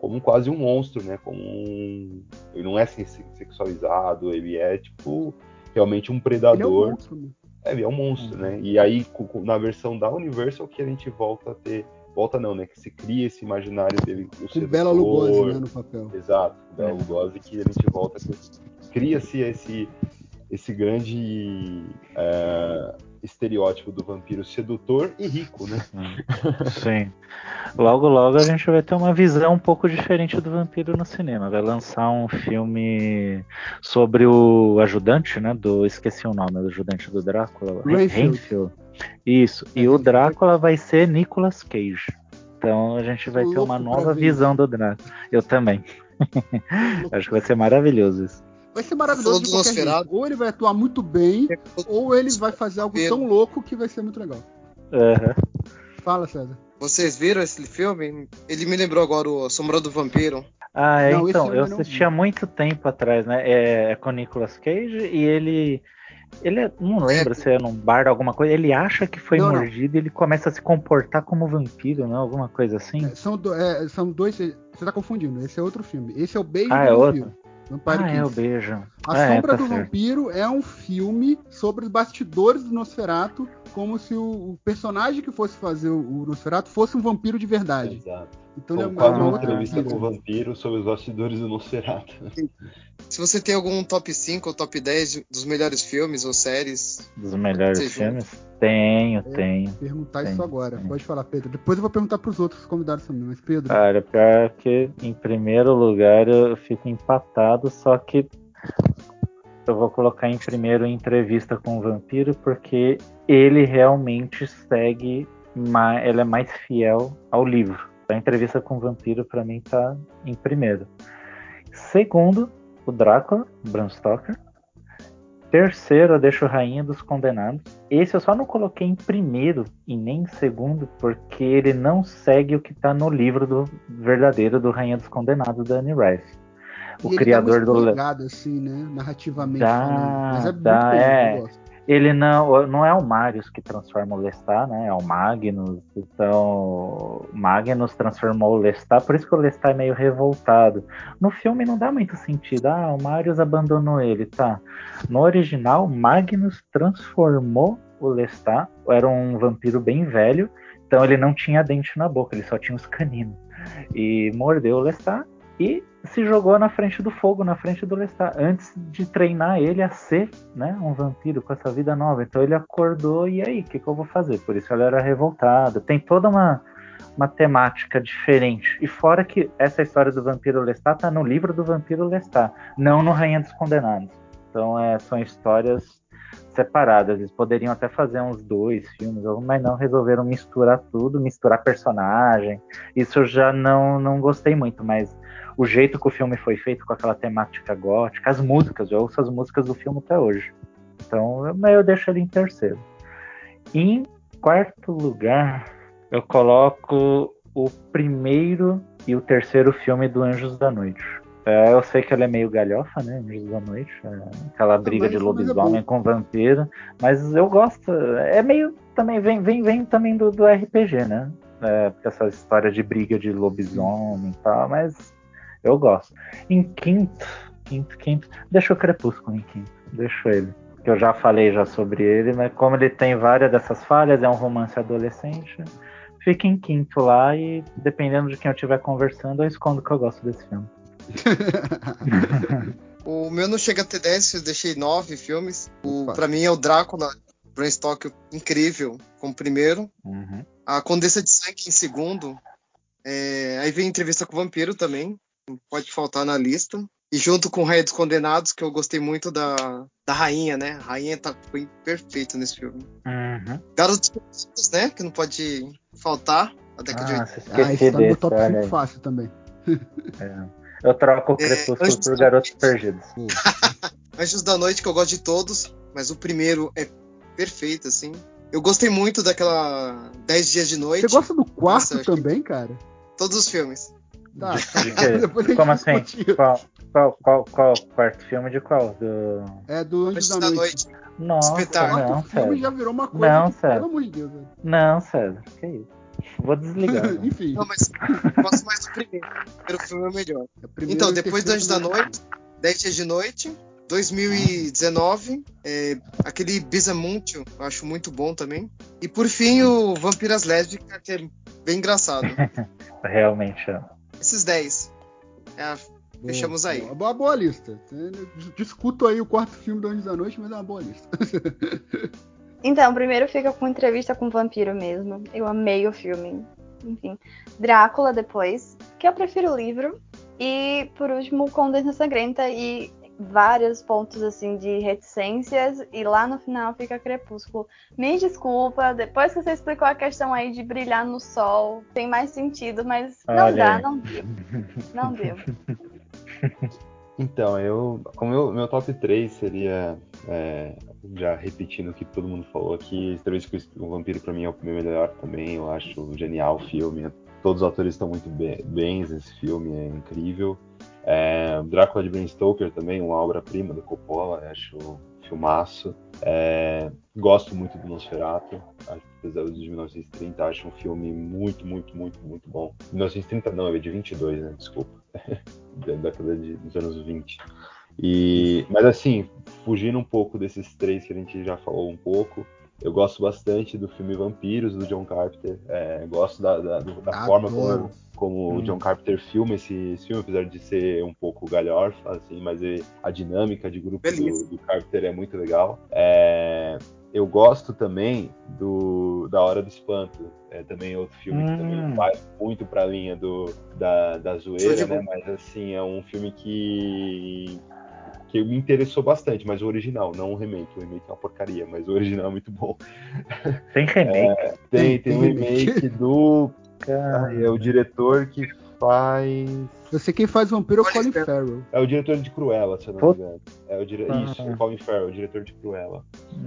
como quase um monstro, né? Como um, ele não é se- sexualizado, ele é tipo realmente um Ele é um predador. monstro, mano. É, ele é um monstro, né? E aí, na versão da Universal, que a gente volta a ter. Volta não, né? Que se cria esse imaginário dele. O Com Bela Lugosi, né, no papel. Exato, Bela Lugosi, que a gente volta. Cria-se esse, esse grande é, estereótipo do vampiro sedutor e rico, né? Sim. Logo, logo a gente vai ter uma visão um pouco diferente do vampiro no cinema. Vai lançar um filme sobre o ajudante, né? Do. Esqueci o nome do ajudante do Drácula. Renfield. Renfield. Isso. E É, o. Drácula vai ser Nicolas Cage. Então a gente vai ter uma nova visão do Drácula. Eu também. Acho que vai ser maravilhoso isso. Vai ser maravilhoso de qualquer jeito. Ou ele vai atuar muito bem, ou ele vai fazer algo tão louco que vai ser muito legal. Aham. Fala, César. Vocês viram esse filme? Ele me lembrou agora o Sombra do Vampiro. Ah, é, Não, então, eu não assisti há muito tempo atrás, né? É, é com o Nicolas Cage e ele Ele é- não lembra se é num bar alguma coisa. Ele acha que foi Não, não. mordido e ele começa a se comportar como vampiro, não? Alguma coisa assim. É, são, do- é, são dois. Você tá confundindo. Esse é outro filme. Esse é o Beijo Ah, do é Vampiro. outro? Vampire Ah, é o beijo. A Ah, é, Sombra tá do certo. Vampiro é um filme sobre os bastidores do Nosferatu, como se o, o personagem que fosse fazer o, o Nosferatu fosse um vampiro de verdade. Exato. Então ele é uma, quase entrevista com o vampiro sobre os bastidores do Nosferatu. Se você tem algum top 5 ou top 10 dos melhores filmes ou séries, Dos melhores filmes? Tenho, É. tenho. Perguntar Tem, isso agora. tem. Pode falar, Pedro. Depois eu vou perguntar pros outros convidados também. Mas, Pedro, Cara, pior que em primeiro lugar eu fico empatado, só que eu vou colocar em primeiro entrevista com o vampiro, porque ele realmente segue, ele é mais fiel ao livro. A entrevista com o vampiro pra mim tá em primeiro. Segundo, o Drácula, Bram Stoker. Terceiro, eu deixo Rainha dos Condenados. Esse eu só não coloquei em primeiro e nem em segundo, porque ele não segue o que tá no livro do verdadeiro do Rainha dos Condenados, da Anne Rice. O ele criador dá do. escorregada, assim, né? Narrativamente Dá, falando. Mas é dá, muito bom, é. eu gosto. Ele não, não é o Marius que transforma o Lestat, né? É o Magnus. Então, Magnus transformou o Lestat, por isso que o Lestat é meio revoltado. No filme não dá muito sentido. Ah, o Marius abandonou ele, tá? No original, Magnus transformou o Lestat. Era um vampiro bem velho, então ele não tinha dente na boca, ele só tinha os caninos. E mordeu o Lestat e se jogou na frente do fogo, na frente do Lestat, antes de treinar ele a ser né, um vampiro com essa vida nova. Então ele acordou e aí, o que, que eu vou fazer? Por isso ele era revoltado. Tem toda uma, uma temática diferente. E fora que essa história do vampiro Lestat tá no livro do vampiro Lestat, não no Rainha dos Condenados. Então é, são histórias separadas. Eles poderiam até fazer uns dois filmes, mas não resolveram misturar tudo, misturar personagem. Isso eu já não, não gostei muito, mas o jeito que o filme foi feito com aquela temática gótica, as músicas, eu ouço as músicas do filme até hoje. Então, eu- eu deixo ele em terceiro. Em quarto lugar, eu coloco o primeiro e o terceiro filme do Anjos da Noite. É, eu sei que ele é meio galhofa, né? Anjos da Noite. é aquela briga de é lobisomem bom. com vampiro. Mas eu gosto. É meio. Também vem, vem, vem também do, do RPG, né? É, porque essa história de briga de lobisomem e tal, mas eu gosto. Em quinto, quinto, quinto, deixa o Crepúsculo em quinto, deixa ele. Que eu já falei já sobre ele, mas como ele tem várias dessas falhas, é um romance adolescente, fica em quinto lá e dependendo de quem eu estiver conversando, eu escondo que eu gosto desse filme. O meu não chega a ter 10, eu deixei 9 filmes. O, Opa. pra mim é o Drácula, Bram Stoker, incrível, como primeiro. Uhum. A Condessa de Sangue em segundo. É, aí vem entrevista com o Vampiro também, pode faltar na lista. E junto com o Rei dos Condenados, que eu gostei muito da, da Rainha, né? A Rainha tá, foi perfeito nesse filme. Uhum. Garotos Perdidos, né? Que não pode faltar. A década de Ah, 80. se ah, esqueci esse tá no top olha 5 aí. fácil também. Eu troco o É, Crepúsculo Anjos por Garotos. Perdidos. Anjos da Noite, que eu gosto de todos, mas o primeiro é perfeito, assim. Eu gostei muito daquela 10 Dias de Noite. Você gosta do quarto Nossa, também, cara? Todos os filmes. Tá, De quê? depois a gente Como assim? Qual, qual, qual, qual quarto filme de qual? Do... É do Anjos da, Noite. Nossa, Espetáculo. não, O filme já César. virou uma coisa Não, que, César. pelo amor de Deus. velho. Não, César. Que isso? Vou desligar. né? Enfim. Não, mas gosto mais do primeiro. O primeiro filme é o melhor. é primeiro Então, depois do Anjos da. Noite, 10 Dias de Noite, 2019, é, aquele Bisamúncio, eu acho muito bom também. E por fim, o Vampiras Lésbicas, que é bem engraçado. Realmente. é. Esses 10. É Boa, Fechamos aí. Boa, boa, boa lista. Discuto aí o quarto filme do Anjos da Noite, mas é uma boa lista. Então, primeiro fica com entrevista com o vampiro mesmo. Eu amei o filme. Enfim. Drácula depois, que eu prefiro o livro. E por último, Condensa Sangrenta e vários pontos assim de reticências. E lá no final fica Crepúsculo. Me desculpa, depois que você explicou a questão aí de brilhar no sol, tem mais sentido, mas não Olha dá, aí. não deu. Não deu. Então, eu. O meu, meu top 3 seria. é, já repetindo o que todo mundo falou aqui, Entrevista com o Vampiro pra mim é o meu melhor também. Eu acho genial o filme. Todos os atores estão muito be- bens nesse filme, é incrível. É, Drácula de Bram Stoker também, uma obra-prima do Coppola, eu acho filmaço. É, gosto muito do Nosferatu, apesar de 1930, acho um filme muito, muito, muito, muito bom. 1930 não, é de 22, né? Desculpa. da década de, dos anos 20. E, mas assim, fugindo um pouco desses três que a gente já falou um pouco, eu gosto bastante do filme Vampiros, do John Carpenter. É, gosto da, da, da forma como, como o John Carpenter filma esse, esse filme, apesar de ser um pouco galhorfa, assim, mas ele- a dinâmica de grupo do, do Carpenter é muito legal. É, eu gosto também do Da Hora do Espanto. É também outro filme que também Hum. vai muito pra linha do, da, da zoeira, né? Mas assim, é um filme que que me interessou bastante, mas o original, não o remake. O remake é uma porcaria, mas o original é muito bom. Tem remake. Tem, Tem tem um remake. do. cara. Ai, é o diretor que faz. Eu sei quem faz vampiro é o Colin. Farrell. É o diretor de Cruella, se eu não me engano. É o dire... Ah. Isso, o Colin Farrell, o diretor de Cruella.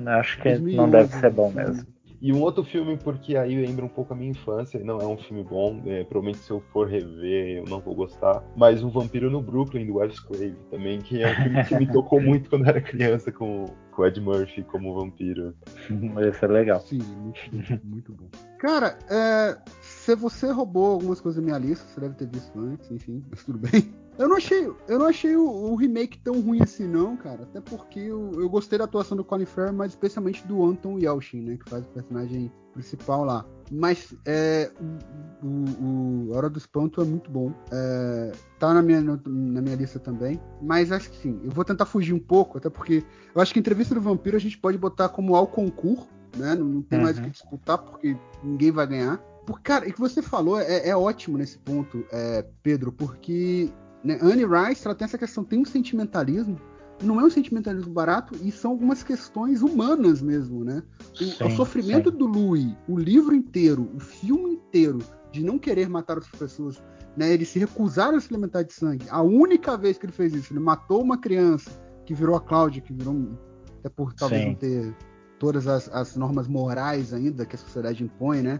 Acho que 2011, não deve ser bom filme. mesmo. E um outro filme, porque aí lembra um pouco a minha infância, não é um filme bom, é, provavelmente se eu for rever eu não vou gostar, mas O Vampiro no Brooklyn, do Wes Craven, também, que é um filme que me tocou muito quando era criança, com, com o Ed Murphy como vampiro. Esse é legal. Sim, muito bom, muito bom. Cara, é, se você roubou algumas coisas da minha lista, você deve ter visto antes, enfim, mas tudo bem. Eu não achei, eu não achei o, o remake tão ruim assim, não, cara. Até porque eu, eu gostei da atuação do Colin Farrell, mas especialmente do Anton Yelchin, né, que faz o personagem principal lá. Mas é, o, o, Hora do Espanto é muito bom. É, tá na minha, na minha lista também. Mas acho que sim. Eu vou tentar fugir um pouco, até porque eu acho que entrevista do vampiro a gente pode botar como ao concurso, né? Não, não tem mais o Uhum. que disputar, porque ninguém vai ganhar. Porque, cara, o que você falou é, é ótimo nesse ponto, é, Pedro, porque né, Anne Rice ela tem essa questão, tem um sentimentalismo, não é um sentimentalismo barato, e são algumas questões humanas mesmo, né? O, o Sim, sofrimento sim. do Louis, o livro inteiro, o filme inteiro, de não querer matar outras pessoas, né? Ele se recusar a se alimentar de sangue. A única vez que ele fez isso, ele matou uma criança que virou a Cláudia, que virou. um- Até por talvez Sim. não ter todas as, as normas morais ainda que a sociedade impõe, né?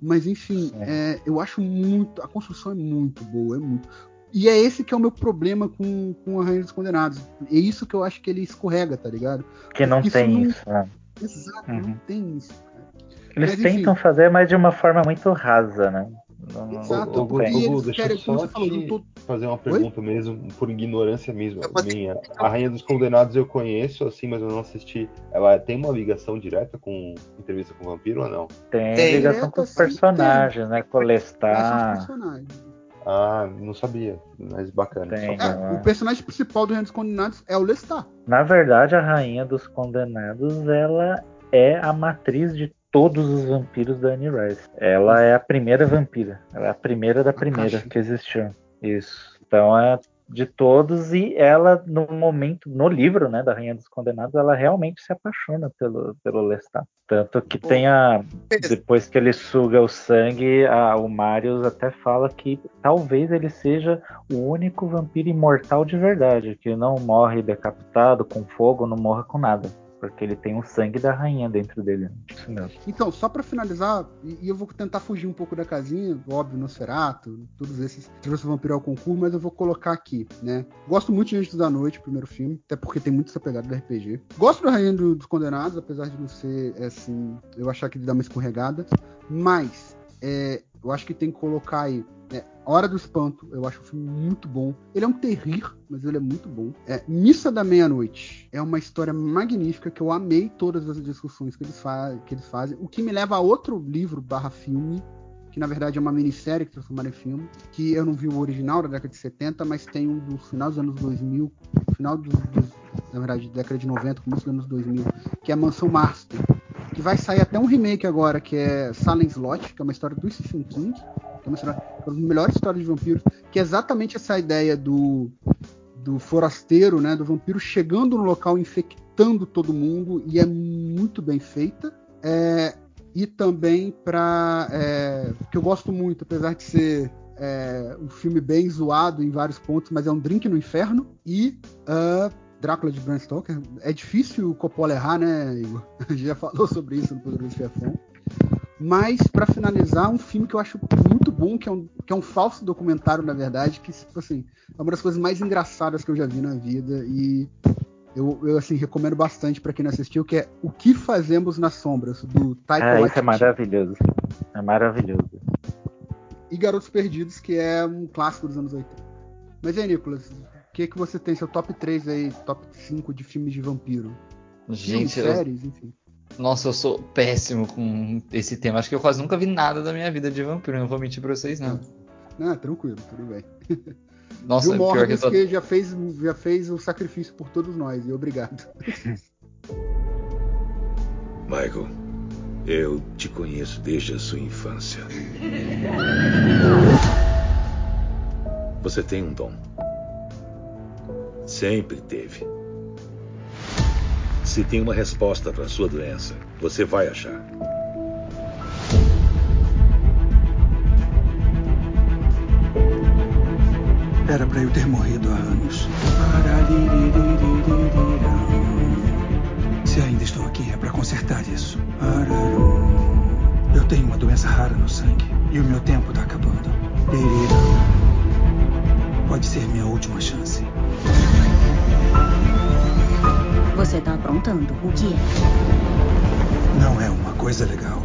Mas enfim, é, eu acho muito. A construção é muito boa, é muito. E é esse que é o meu problema com, com a Rainha dos Condenados. É isso que eu acho que ele escorrega, tá ligado? Que não Isso tem não- isso, né? Exato, Uhum. não tem isso, cara. Eles Mas, enfim. tentam fazer, mas de uma forma muito rasa, né? Não, Exato, Gu, eles Gu, deixa eu querem, só falou, te juntou- fazer uma pergunta mesmo, por ignorância mesmo, Eu posso- minha. A Rainha dos Condenados eu conheço, assim, mas eu não assisti. Ela tem uma ligação direta com Entrevista com o Vampiro ou não? Tem, Tem. ligação com os Direta, sim, personagens, né? Colestar. Ah, não sabia, mas bacana. Tem. Só- É, o personagem principal do Reino dos Condenados é o Lestat. Na verdade, a Rainha dos Condenados, ela é a matriz de todos os vampiros da Anne Rice. Ela é a primeira vampira. Ela é a primeira da primeira que existiu. Isso. Então é de todos e ela no momento no livro, né, da Rainha dos Condenados, ela realmente se apaixona pelo pelo Lestat. Tanto que tem a depois que ele suga o sangue, a- o Marius até fala que talvez ele seja o único vampiro imortal de verdade, que não morre decapitado com fogo, não morre com nada. Porque ele tem o sangue da rainha dentro dele. Mesmo. Então, só pra finalizar, e, eu vou tentar fugir um pouco da casinha, óbvio, Nosferatu, todos esses, trouxe o Vampiro ao concurso, mas eu vou colocar aqui, né? Gosto muito de Anjos da Noite, primeiro filme, até porque tem muito essa pegada do RPG. Gosto da Rainha do- dos Condenados, apesar de não ser, assim, eu achar que ele dá uma escorregada, mas é, eu acho que tem que colocar aí é, Hora do Espanto, eu acho o filme muito bom. Ele é um terrir, mas ele é muito bom. É, Missa da Meia-Noite é uma história magnífica que eu amei todas as discussões que eles, que eles fazem. O que me leva a outro livro barra filme, que na verdade é uma minissérie que transformaram em filme, que eu não vi o original da década de 70, mas tem um do final dos anos 2000, final dos, dos na verdade, década de 90, começo dos anos 2000, que é Mansão Marston. Que vai sair até um remake agora, que é Silent Slot, que é uma história do Stephen King, que é uma, história, uma das melhores histórias de vampiros, que é exatamente essa ideia do, do forasteiro, né, do vampiro chegando no local, infectando todo mundo, e é muito bem feita. É, e também para é, que eu gosto muito, apesar de ser é, um filme bem zoado em vários pontos, mas é um Drink no Inferno e uh, Drácula de Bram Stoker. É difícil o Coppola errar, né, Igor? A gente já falou sobre isso no Poderoso Chefão. Mas, para finalizar, um filme que eu acho muito bom, que é, um, que é um falso documentário, na verdade, que, tipo assim, é uma das coisas mais engraçadas que eu já vi na vida. E Eu, eu assim, recomendo bastante pra quem não assistiu, que é O Que Fazemos nas Sombras, do Taika É, isso é maravilhoso. É maravilhoso. E Garotos Perdidos, que é um clássico dos anos 80. Mas e aí, Nicolas, que, que você tem? Seu top 3 aí, top 5 de filmes de vampiro? Filmes, Gente, eu, séries, enfim. nossa, eu sou péssimo com esse tema. Acho que eu quase nunca vi nada da minha vida de vampiro. Não vou mentir pra vocês, não. Não, tranquilo, tudo bem. Nossa, Viu pior que eu tô... que já fez, já fez o sacrifício por todos nós, e obrigado. Michael, eu te conheço desde a sua infância. Você tem um dom. Sempre teve. Se tem uma resposta para sua doença, você vai achar. Era pra eu ter morrido há anos. Se ainda estou aqui, é pra consertar isso. Eu tenho uma doença rara no sangue e o meu tempo tá acabando. Pode ser minha última chance. Você tá aprontando. O que é? Não é uma coisa legal.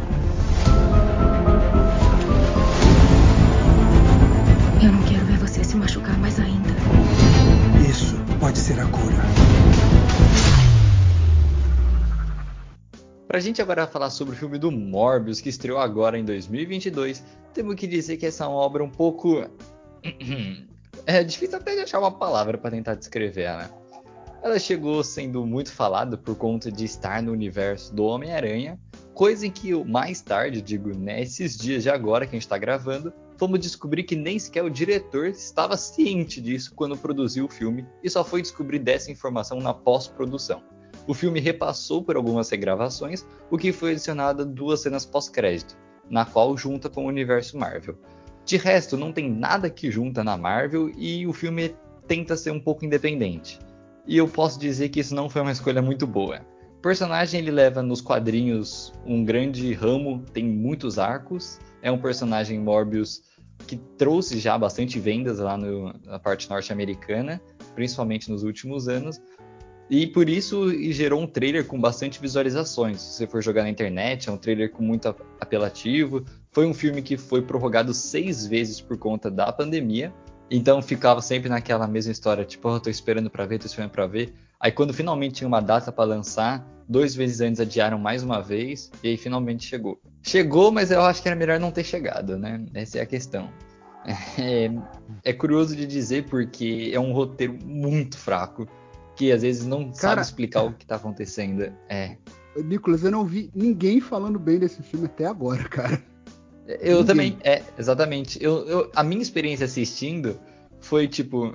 Eu não quero ver você se machucar mais ainda. Isso pode ser a cura. Pra gente agora falar sobre o filme do Morbius, que estreou agora em 2022, temos que dizer que essa é uma obra um pouco. É difícil até de achar uma palavra para tentar descrever ela. Ela chegou sendo muito falada por conta de estar no universo do Homem-Aranha, coisa em que eu, mais tarde, digo, nesses dias de agora que a gente está gravando, fomos descobrir que nem sequer o diretor estava ciente disso quando produziu o filme e só foi descobrir dessa informação na pós-produção. O filme repassou por algumas regravações, o que foi adicionado duas cenas pós-crédito, na qual junta com o universo Marvel. De resto, não tem nada que junta na Marvel e o filme tenta ser um pouco independente. E eu posso dizer que isso não foi uma escolha muito boa. O personagem ele leva nos quadrinhos um grande ramo, tem muitos arcos, é um personagem Morbius que trouxe já bastante vendas lá no, na parte norte-americana, principalmente nos últimos anos, e por isso gerou um trailer com bastante visualizações. Se você for jogar na internet, é um trailer com muito apelativo. Foi um filme que foi prorrogado seis vezes por conta da pandemia. Então ficava sempre naquela mesma história, tipo, oh, tô esperando para ver, tô esperando para ver. Aí quando finalmente tinha uma data para lançar, dois meses antes adiaram mais uma vez e aí finalmente chegou. Chegou, mas eu acho que era melhor não ter chegado, né? Essa é a questão. É, é curioso de dizer porque é um roteiro muito fraco que às vezes não Cara, sabe explicar o que tá acontecendo. É. Nicolas, eu não vi ninguém falando bem desse filme até agora, cara. Eu também, é, exatamente. Eu, eu- a minha experiência assistindo foi tipo,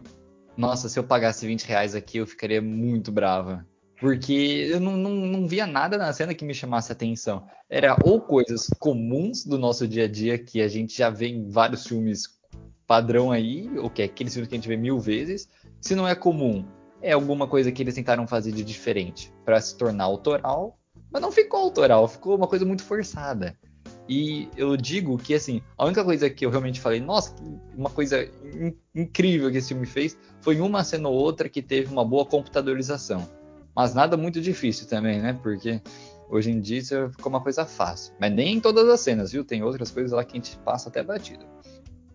nossa, se eu pagasse 20 reais aqui eu ficaria muito brava. Porque eu não, não, não via nada na cena que me chamasse atenção. Era ou coisas comuns do nosso dia a dia que a gente já vê em vários filmes padrão aí, ou que é aqueles filmes que a gente vê mil vezes. Se não é comum, é alguma coisa que eles tentaram fazer de diferente para se tornar autoral, mas não ficou autoral, ficou uma coisa muito forçada. E eu digo que, assim, a única coisa que eu realmente falei, nossa, uma coisa in- incrível que esse filme fez, foi uma cena ou outra que teve uma boa computadorização. Mas nada muito difícil também, né? Porque hoje em dia isso ficou uma coisa fácil. Mas nem em todas as cenas, viu? Tem outras coisas lá que a gente passa até batido.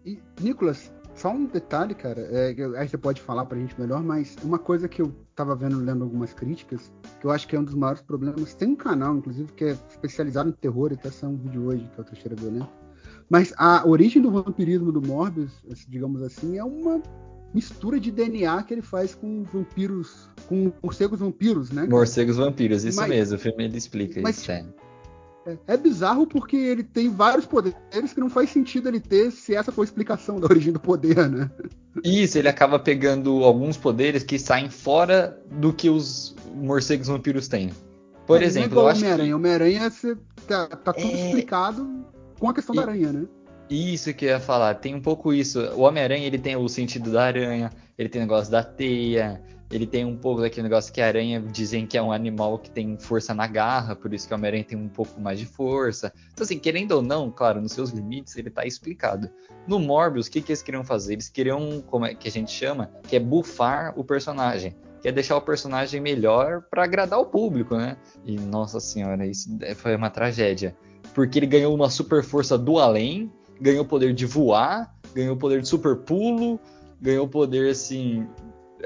E, Nicolas, só um detalhe, cara, é, aí você pode falar pra gente melhor, mas uma coisa que eu tava vendo, lendo algumas críticas, que eu acho que é um dos maiores problemas, tem um canal, inclusive, que é especializado em terror, e até saiu um vídeo hoje, que é o Trecheira Violenta, mas a origem do vampirismo do Morbius, digamos assim, é uma mistura de DNA que ele faz com vampiros, com morcegos vampiros, né? Morcegos Vampiros, isso Mas- mesmo, o filme ele explica mas- isso. É. É, é bizarro porque ele tem vários poderes que não faz sentido ele ter se essa for a explicação da origem do poder, né? Isso, ele acaba pegando alguns poderes que saem fora do que os morcegos vampiros têm. Por É, é exemplo, eu acho que Homem-Aranha. Homem-Aranha você tá, tá tudo É. explicado com a questão E- da aranha, né? Isso que eu ia falar, tem um pouco isso. O Homem-Aranha, ele tem o sentido da aranha, ele tem o negócio da teia, ele tem um pouco daquele negócio que a aranha dizem que é um animal que tem força na garra, por isso que o Homem-Aranha tem um pouco mais de força. Então, assim, querendo ou não, claro, nos seus limites, ele tá explicado. No Morbius, o que, que eles queriam fazer? Eles queriam, como é que a gente chama, que é buffar o personagem. que é deixar o personagem melhor pra agradar o público, né? E nossa senhora, isso foi uma tragédia. Porque ele ganhou uma super força do além, ganhou o poder de voar, ganhou o poder de super pulo, ganhou o poder assim.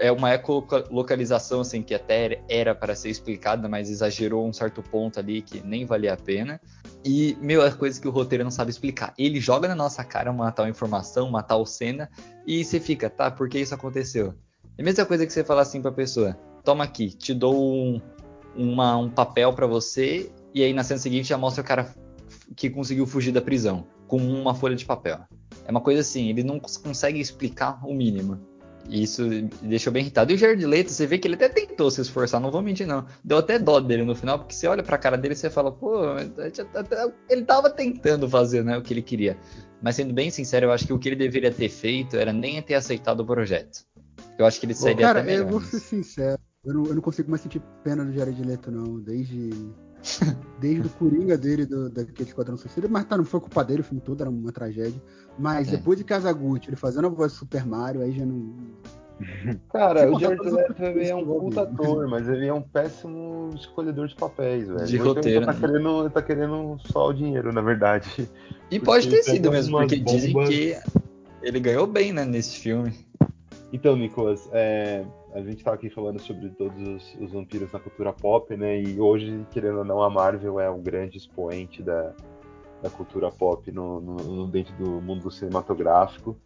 É uma ecolocalização assim, que até era para ser explicada, mas exagerou um certo ponto ali que nem valia a pena. E, meu, é coisa que o roteiro não sabe explicar. Ele joga na nossa cara uma tal informação, uma tal cena, e você fica, tá, por que isso aconteceu? É a mesma coisa que você falar assim pra pessoa: toma aqui, te dou um, uma, um papel para você, e aí na cena seguinte já mostra o cara que conseguiu fugir da prisão com uma folha de papel. É uma coisa assim, ele não consegue explicar o mínimo. E isso me deixou bem irritado. E o Jared Leto, você vê que ele até tentou se esforçar, não vou mentir não. Deu até dó dele no final, porque você olha pra cara dele e você fala, pô, ele tava tentando fazer né, o que ele queria. Mas sendo bem sincero, eu acho que o que ele deveria ter feito era nem ter aceitado o projeto. Eu acho que ele seria Cara, até melhor. eu vou ser sincero. Eu não, eu não consigo mais sentir pena do Jared Leto, não. Desde. Desde o Coringa dele, do, daquele Esquadrão Suicida, mas tá, não foi culpa dele, o filme todo era uma tragédia. Mas É. depois de Kazaguchi, ele fazendo a voz do Super Mario, aí já não. Cara, Se o as Leto ele é um puta ator, mas ele é um péssimo escolhedor de papéis, velho. De então roteiro, Ele tá, né? querendo, ele tá querendo só o dinheiro, na verdade. E pode ter Porque sido mesmo, porque dizem bombas- que ele ganhou bem, né, nesse filme. Então, Nicolas, é, a gente tá aqui falando sobre todos os, os vampiros na cultura pop, né? E hoje, querendo ou não, a Marvel é um grande expoente da, da cultura pop no, no- dentro do mundo cinematográfico.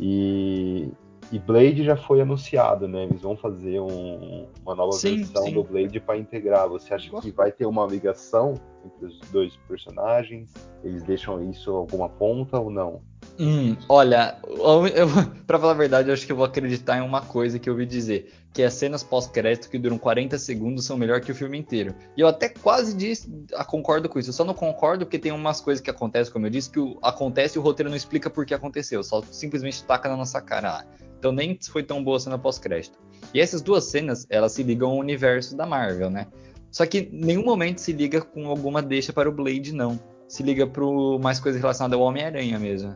E, e Blade já foi anunciado, né? Eles vão fazer um- uma nova Sim, versão sim. do Blade para integrar. Você acha que vai ter uma ligação entre os dois personagens? Eles deixam isso alguma ponta ou não? Hum, olha, eu, pra falar a verdade, eu acho que eu vou acreditar em uma coisa que eu ouvi dizer, que as cenas pós-crédito que duram 40 segundos são melhor que o filme inteiro. E eu até quase disse, ah, concordo com isso. Eu só não concordo porque tem umas coisas que acontecem, como eu disse, que o- acontece e o roteiro não explica por que aconteceu, só simplesmente taca na nossa cara lá. Então nem foi tão boa a cena pós-crédito. E essas duas cenas, elas se ligam ao universo da Marvel, né? Só que nenhum momento se liga com alguma deixa para o Blade, não. Se liga pro mais coisa relacionada ao Homem-Aranha mesmo.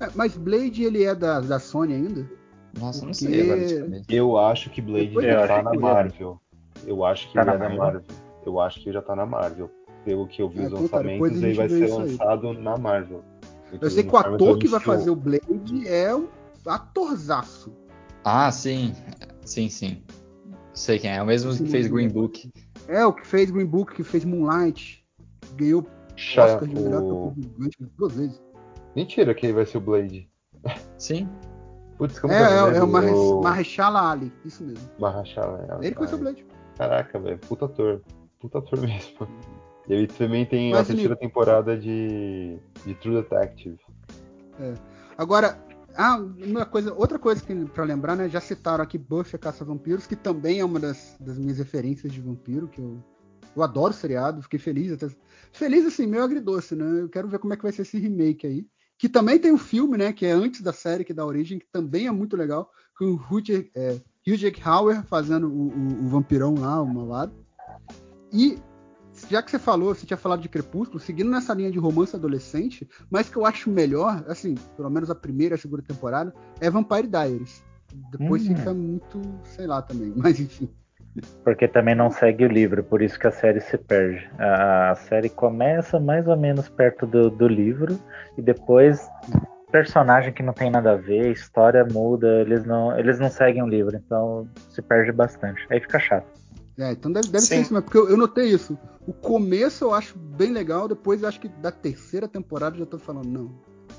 É, mas Blade, ele é da, da Sony ainda? Nossa, não Porque- sei agora de cabeça. Eu acho que Blade Depois já tá na que- Marvel. Eu acho que Tá ele na é da Marvel? Eu acho que já tá na Marvel. Pelo que eu vi Ah, os então tá, lançamentos, a ele vai ser isso aí. lançado na Marvel. Eu sei que o ator que vai fazer o Blade é um atorzaço. Ah, sim. Sim, sim. Sei quem é. É o mesmo que fez Green Book. É, o que fez Green Book, que fez Moonlight. Ganhou Shia- Oscar de melhor o- duas vezes. Mentira que ele vai ser o Blade. Sim. Putz, como É, que é, é dele? o Mahershala Ali, isso mesmo. Mahershala Ali. Ele ser o Blade. Caraca, velho. Puta ator. Puta ator mesmo. E ele também tem Mas, a terceira temporada de, de True Detective. Agora, ah, uma coisa, outra coisa que pra lembrar, né? Já citaram aqui Buffy a Caça a Vampiros, que também é uma das, das minhas referências de vampiro, que eu, eu adoro o seriado, fiquei feliz até. Feliz assim, meio agridoce, né? Eu quero ver como é que vai ser esse remake aí. Que também tem um filme, né? Que é antes da série, que dá origem, que também é muito legal, com o Hugh, é, Hugh Jackhammer fazendo o, o- o vampirão lá, o malvado. E já que você falou, você tinha falado de Crepúsculo, seguindo nessa linha de romance adolescente, mas que eu acho melhor, assim, pelo menos a primeira e a segunda temporada, é Vampire Diaries. Depois Hum. fica muito, sei lá também, mas enfim. Porque também não segue o livro, por isso que a série se perde. A, série começa mais ou menos perto do, do livro e depois personagem que não tem nada a ver, história muda, eles não, eles não seguem o livro, então se perde bastante. Aí fica chato. É, então deve, deve ser isso mesmo, porque eu, eu notei isso. O começo eu acho bem legal, depois eu acho que da terceira temporada eu já tô falando, não.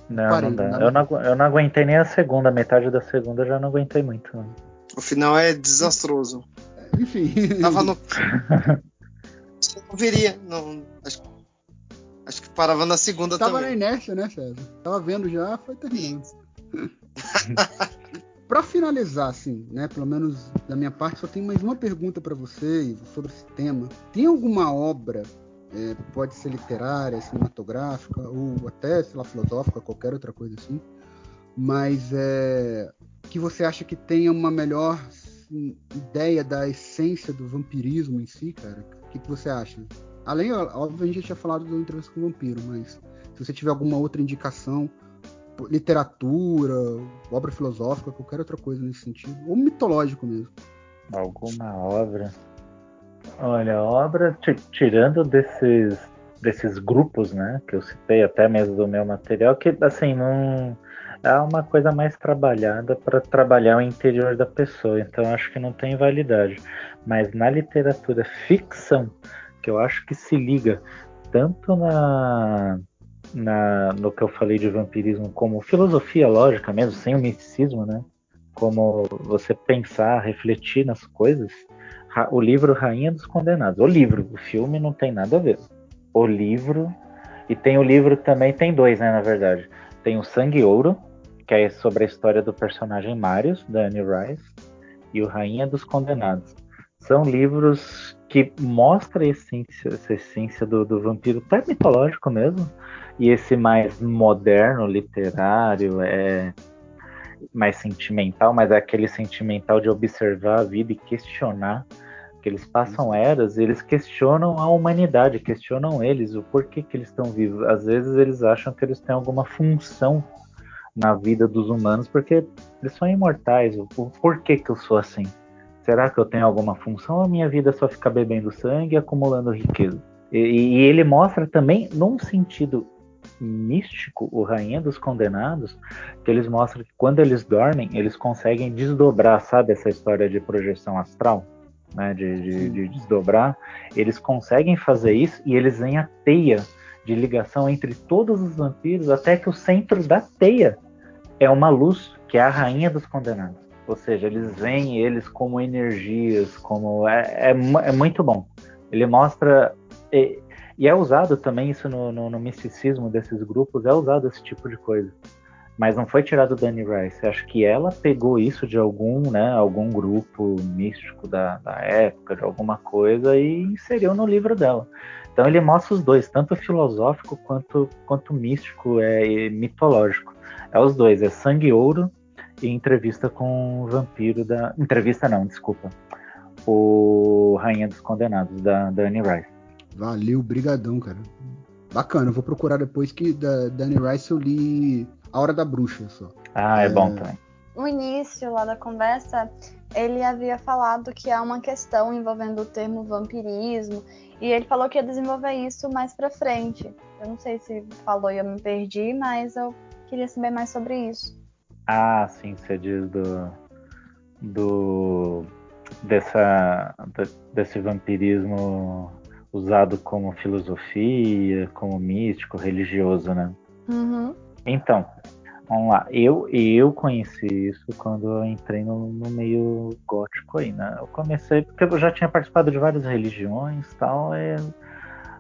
Não, Parei, não dá. Eu não, eu não aguentei nem a segunda, metade da segunda eu já não aguentei muito. não. O final é desastroso. Enfim. Tava no. Não viria. Não, acho, acho que parava na segunda Tava na também. inércia, né, César? Tava vendo já, foi terminando. Pra finalizar, assim, né, pelo menos da minha parte, só tenho mais uma pergunta pra vocês sobre esse tema. Tem alguma obra, é, pode ser literária, cinematográfica, ou até, sei lá, filosófica, qualquer outra coisa assim, mas é, que você acha que tenha uma melhor ideia da essência do vampirismo em si, cara? O que, que você acha? Além, óbvio, a gente já tinha falado do Entrevista com o Vampiro, mas se você tiver alguma outra indicação, literatura, obra filosófica, qualquer outra coisa nesse sentido, ou mitológico mesmo. Alguma obra. Olha, obra, ti- tirando desses, desses grupos, né, que eu citei até mesmo do meu material, que assim, não é uma coisa mais trabalhada para trabalhar o interior da pessoa, então acho que não tem validade. Mas na literatura ficção, que eu acho que se liga tanto na, na no que eu falei de vampirismo como filosofia lógica mesmo, sem o misticismo, né? Como você pensar, refletir nas coisas. O livro Rainha dos Condenados. O livro, o filme não tem nada a ver. O livro. E tem o livro também, tem dois, né, na verdade. Tem o Sangue Ouro, que é sobre a história do personagem Marius, da Anne Rice, e o Rainha dos Condenados. São livros que mostram a essência, essa essência do, do vampiro, até mitológico mesmo, e esse mais moderno, literário, é mais sentimental, mas é aquele sentimental de observar a vida e questionar. Que eles passam eras e eles questionam a humanidade, questionam eles, o porquê que eles estão vivos. Às vezes eles acham que eles têm alguma função na vida dos humanos, porque eles são imortais. O porquê que eu sou assim? Será que eu tenho alguma função ou a minha vida só ficar bebendo sangue e acumulando riqueza? E, e ele mostra também, num sentido místico, o Rainha dos Condenados, que eles mostram que quando eles dormem, eles conseguem desdobrar, sabe essa história de projeção astral? Né, de, de, de desdobrar, eles conseguem fazer isso e eles veem a teia de ligação entre todos os vampiros, até que o centro da teia é uma luz, que é a Rainha dos Condenados. Ou seja, eles veem eles como energias, como. É, é, é muito bom. Ele mostra. E, e é usado também isso no, no, no misticismo desses grupos, é usado esse tipo de coisa. Mas não foi tirado da Anne Rice. Acho que ela pegou isso de algum, né, algum grupo místico da, da época, de alguma coisa, e inseriu no livro dela. Então ele mostra os dois, tanto filosófico quanto, quanto místico é, e mitológico. É os dois, é Sangue Ouro e entrevista com o vampiro da. Entrevista não, desculpa. O Rainha dos Condenados, da, da Anne Rice. Valeu, brigadão, cara. Bacana, eu vou procurar depois que da Danny Rice eu li A Hora da Bruxa só. Ah, é, bom também. No início lá da conversa, ele havia falado que há uma questão envolvendo o termo vampirismo e ele falou que ia desenvolver isso mais pra frente. Eu não sei se falou e eu me perdi, mas eu queria saber mais sobre isso. Ah, sim, você diz do. do. dessa. de- desse vampirismo usado como filosofia, como místico, religioso, né? Uhum. Então, vamos lá. Eu, eu conheci isso quando eu entrei no, no meio gótico aí, né? Eu comecei, porque eu já tinha participado de várias religiões e tal. é-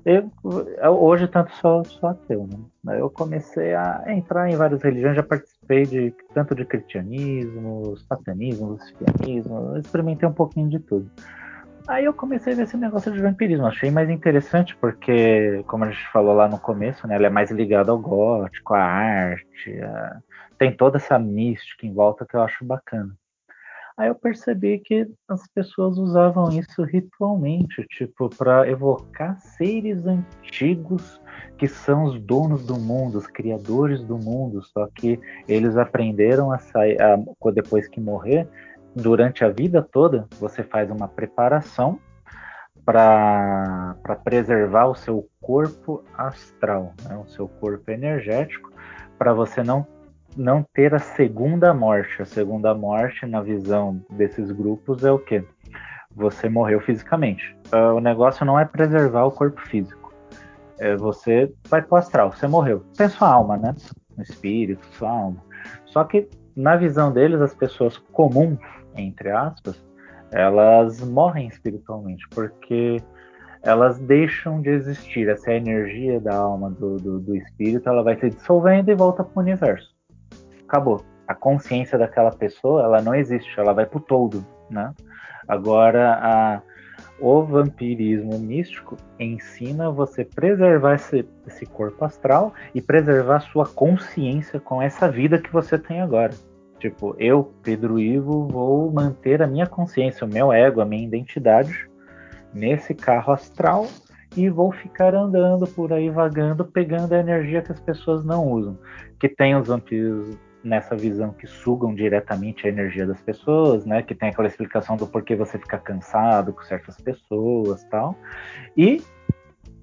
eu, eu- hoje tanto sou, sou ateu, né? Eu comecei a entrar em várias religiões, já participei de tanto de cristianismo, satanismo, lucifanismo, eu experimentei um pouquinho de tudo. Aí eu comecei a ver esse negócio de vampirismo. Achei mais interessante porque, como a gente falou lá no começo, né, ela é mais ligada ao gótico, à arte, a- tem toda essa mística em volta que eu acho bacana. Aí eu percebi que as pessoas usavam isso ritualmente, tipo, para evocar seres antigos que são os donos do mundo, os criadores do mundo, só que eles aprenderam a sair, a- depois que morrer, durante a vida toda, você faz uma preparação para preservar o seu corpo astral, né, o seu corpo energético, para você não, não ter a segunda morte. A segunda morte, na visão desses grupos, é o quê? Você morreu fisicamente. Ah, O negócio não é preservar o corpo físico. É você vai pro astral, você morreu. Tem sua alma, né? O espírito, sua alma. Só que na visão deles, as pessoas comuns, entre aspas, elas morrem espiritualmente, porque elas deixam de existir. Essa energia da alma do, do, do espírito, ela vai se dissolvendo e volta para o universo. Acabou. A consciência daquela pessoa, ela não existe, ela vai para o todo, né? Agora, a, o vampirismo místico ensina você preservar esse, esse corpo astral e preservar sua consciência com essa vida que você tem agora. Tipo, eu, Pedro Ivo, vou manter a minha consciência, o meu ego, a minha identidade nesse carro astral e vou ficar andando por aí vagando, pegando a energia que as pessoas não usam. Que tem os vampiros nessa visão que sugam diretamente a energia das pessoas, né? Que tem aquela explicação do porquê você fica cansado com certas pessoas, tal. E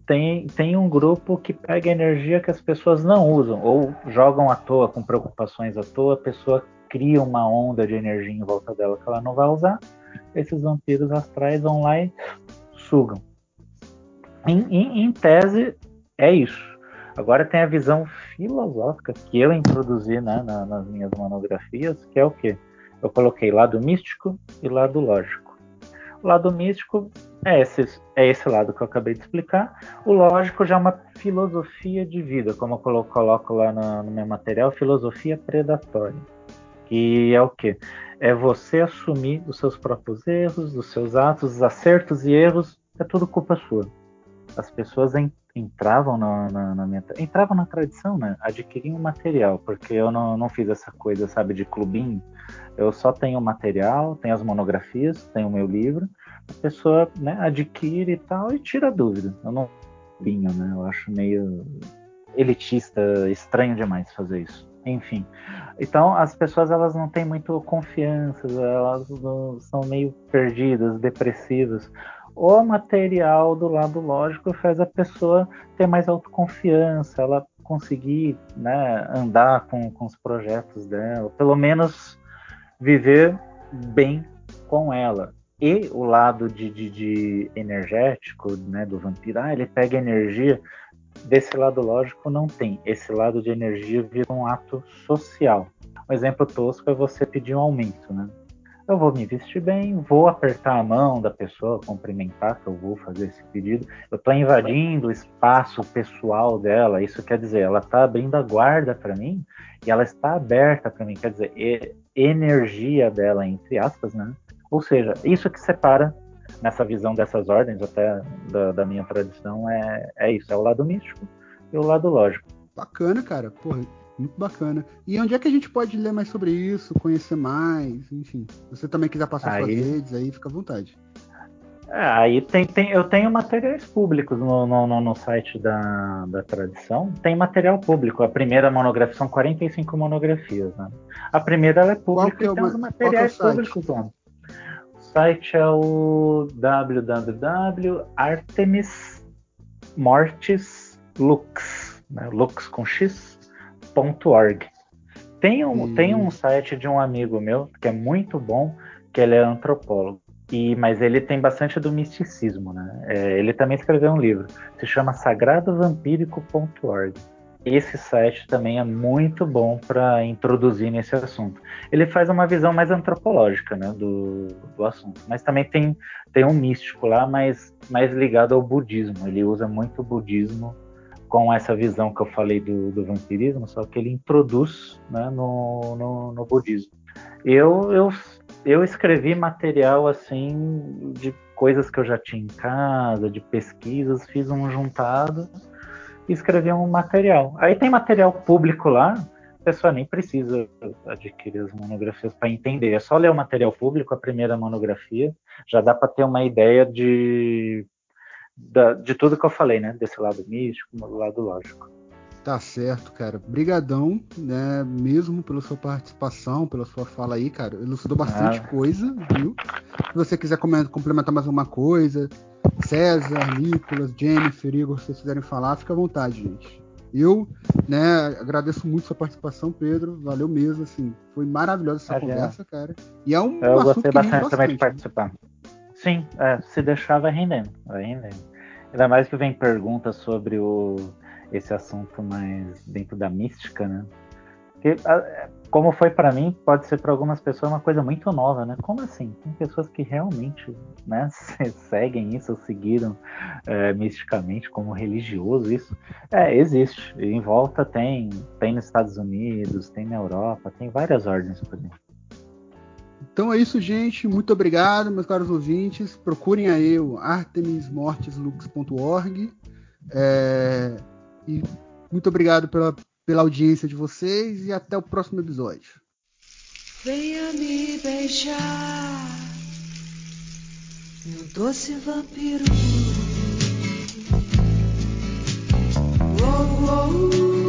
tem, tem um grupo que pega energia que as pessoas não usam ou jogam à toa com preocupações à toa, a pessoa cria uma onda de energia em volta dela que ela não vai usar. Esses vampiros astrais vão lá e sugam. Em, em, em tese, é isso. Agora tem a visão filosófica que eu introduzi né, na, nas minhas monografias, que é o quê? Eu coloquei lado místico e lado lógico. O lado místico é esse, é esse lado que eu acabei de explicar. O lógico já é uma filosofia de vida, como eu coloco, lá no, no meu material, filosofia predatória. Que é o quê? É você assumir os seus próprios erros, os seus atos, os acertos e erros, é tudo culpa sua. As pessoas entravam na, na, na, minha entravam na tradição, né? Adquiriam material, porque eu não, não fiz essa coisa, sabe, de clubinho. Eu só tenho material, tenho as monografias, tenho o meu livro. A pessoa, né, adquire e tal e tira dúvida. Eu não né? Eu acho meio elitista, estranho demais fazer isso. Enfim, então as pessoas elas não têm muito confiança, elas são meio perdidas, depressivas o material do lado lógico faz a pessoa ter mais autoconfiança, ela conseguir né, andar com, com os projetos dela, pelo menos viver bem com ela. E o lado de, de, de energético né, do vampiro, ah, ele pega energia, desse lado lógico não tem. Esse lado de energia vira um ato social. Um exemplo tosco é você pedir um aumento, né? eu vou me vestir bem, vou apertar a mão da pessoa, cumprimentar que eu vou fazer esse pedido. Eu estou invadindo o espaço pessoal dela. Isso quer dizer, ela está abrindo a guarda para mim e ela está aberta para mim. Quer dizer, energia dela, entre aspas, né? Ou seja, isso que separa nessa visão dessas ordens, até da, da minha tradição, é, é isso: é o lado místico e o lado lógico. Bacana, cara. Porra, muito bacana. E onde é que a gente pode ler mais sobre isso, conhecer mais, enfim. Se você também quiser passar aí... suas redes, aí fica à vontade. É, aí tem, tem, eu tenho materiais públicos no, no, no, site da, da tradição. Tem material público. A primeira monografia são 45 monografias. Né? A primeira ela é pública é e tem os materiais é públicos lá. O site é o www.artemismortislux, né? Lux com X, .org. Tem um, hum. tem um site de um amigo meu que é muito bom, que ele é antropólogo. E, mas ele tem bastante do misticismo, né? É, ele também escreveu um livro, se chama sagradovampírico.org. Esse site também é muito bom para introduzir nesse assunto. Ele faz uma visão mais antropológica né, do, do assunto, mas também tem, tem um místico lá, mais, mais ligado ao budismo. Ele usa muito o budismo com essa visão que eu falei do, do vampirismo, só que ele introduz né, no, no, no, budismo. Eu, eu, eu escrevi material assim de coisas que eu já tinha em casa, de pesquisas, fiz um juntado e escrevi um material. Aí tem material público lá, a pessoa nem precisa adquirir as monografias para entender. É só ler o material público, a primeira monografia, já dá para ter uma ideia de de tudo que eu falei, né? Desse lado místico, do lado lógico. Tá certo, cara. Brigadão, né? Mesmo pela sua participação, pela sua fala aí, cara. Elucidou bastante ah. coisa, viu? Se você quiser complementar mais alguma coisa, César, Nicolas, Jennifer, Igor, se vocês quiserem falar, fica à vontade, gente. Eu, né, agradeço muito sua participação, Pedro. Valeu mesmo, assim. Foi maravilhosa essa conversa, cara. E é um Eu gostei bastante, bastante também de participar. Sim, é, se deixar vai rendendo, vai rendendo. Ainda mais que vem perguntas sobre o, esse assunto mais dentro da mística, né? Porque, como foi para mim, pode ser para algumas pessoas uma coisa muito nova, né? Como assim? Tem pessoas que realmente né, seguem isso, seguiram é, misticamente como religioso isso. É, existe. Em volta tem, tem nos Estados Unidos, tem na Europa, tem várias ordens por exemplo. Então é isso, gente. Muito obrigado, meus caros ouvintes. Procurem aí o artemismortislux.org. É... E muito obrigado pela, pela audiência de vocês e até o próximo episódio. Venha me beijar, meu doce vampiro. Oh, oh, oh.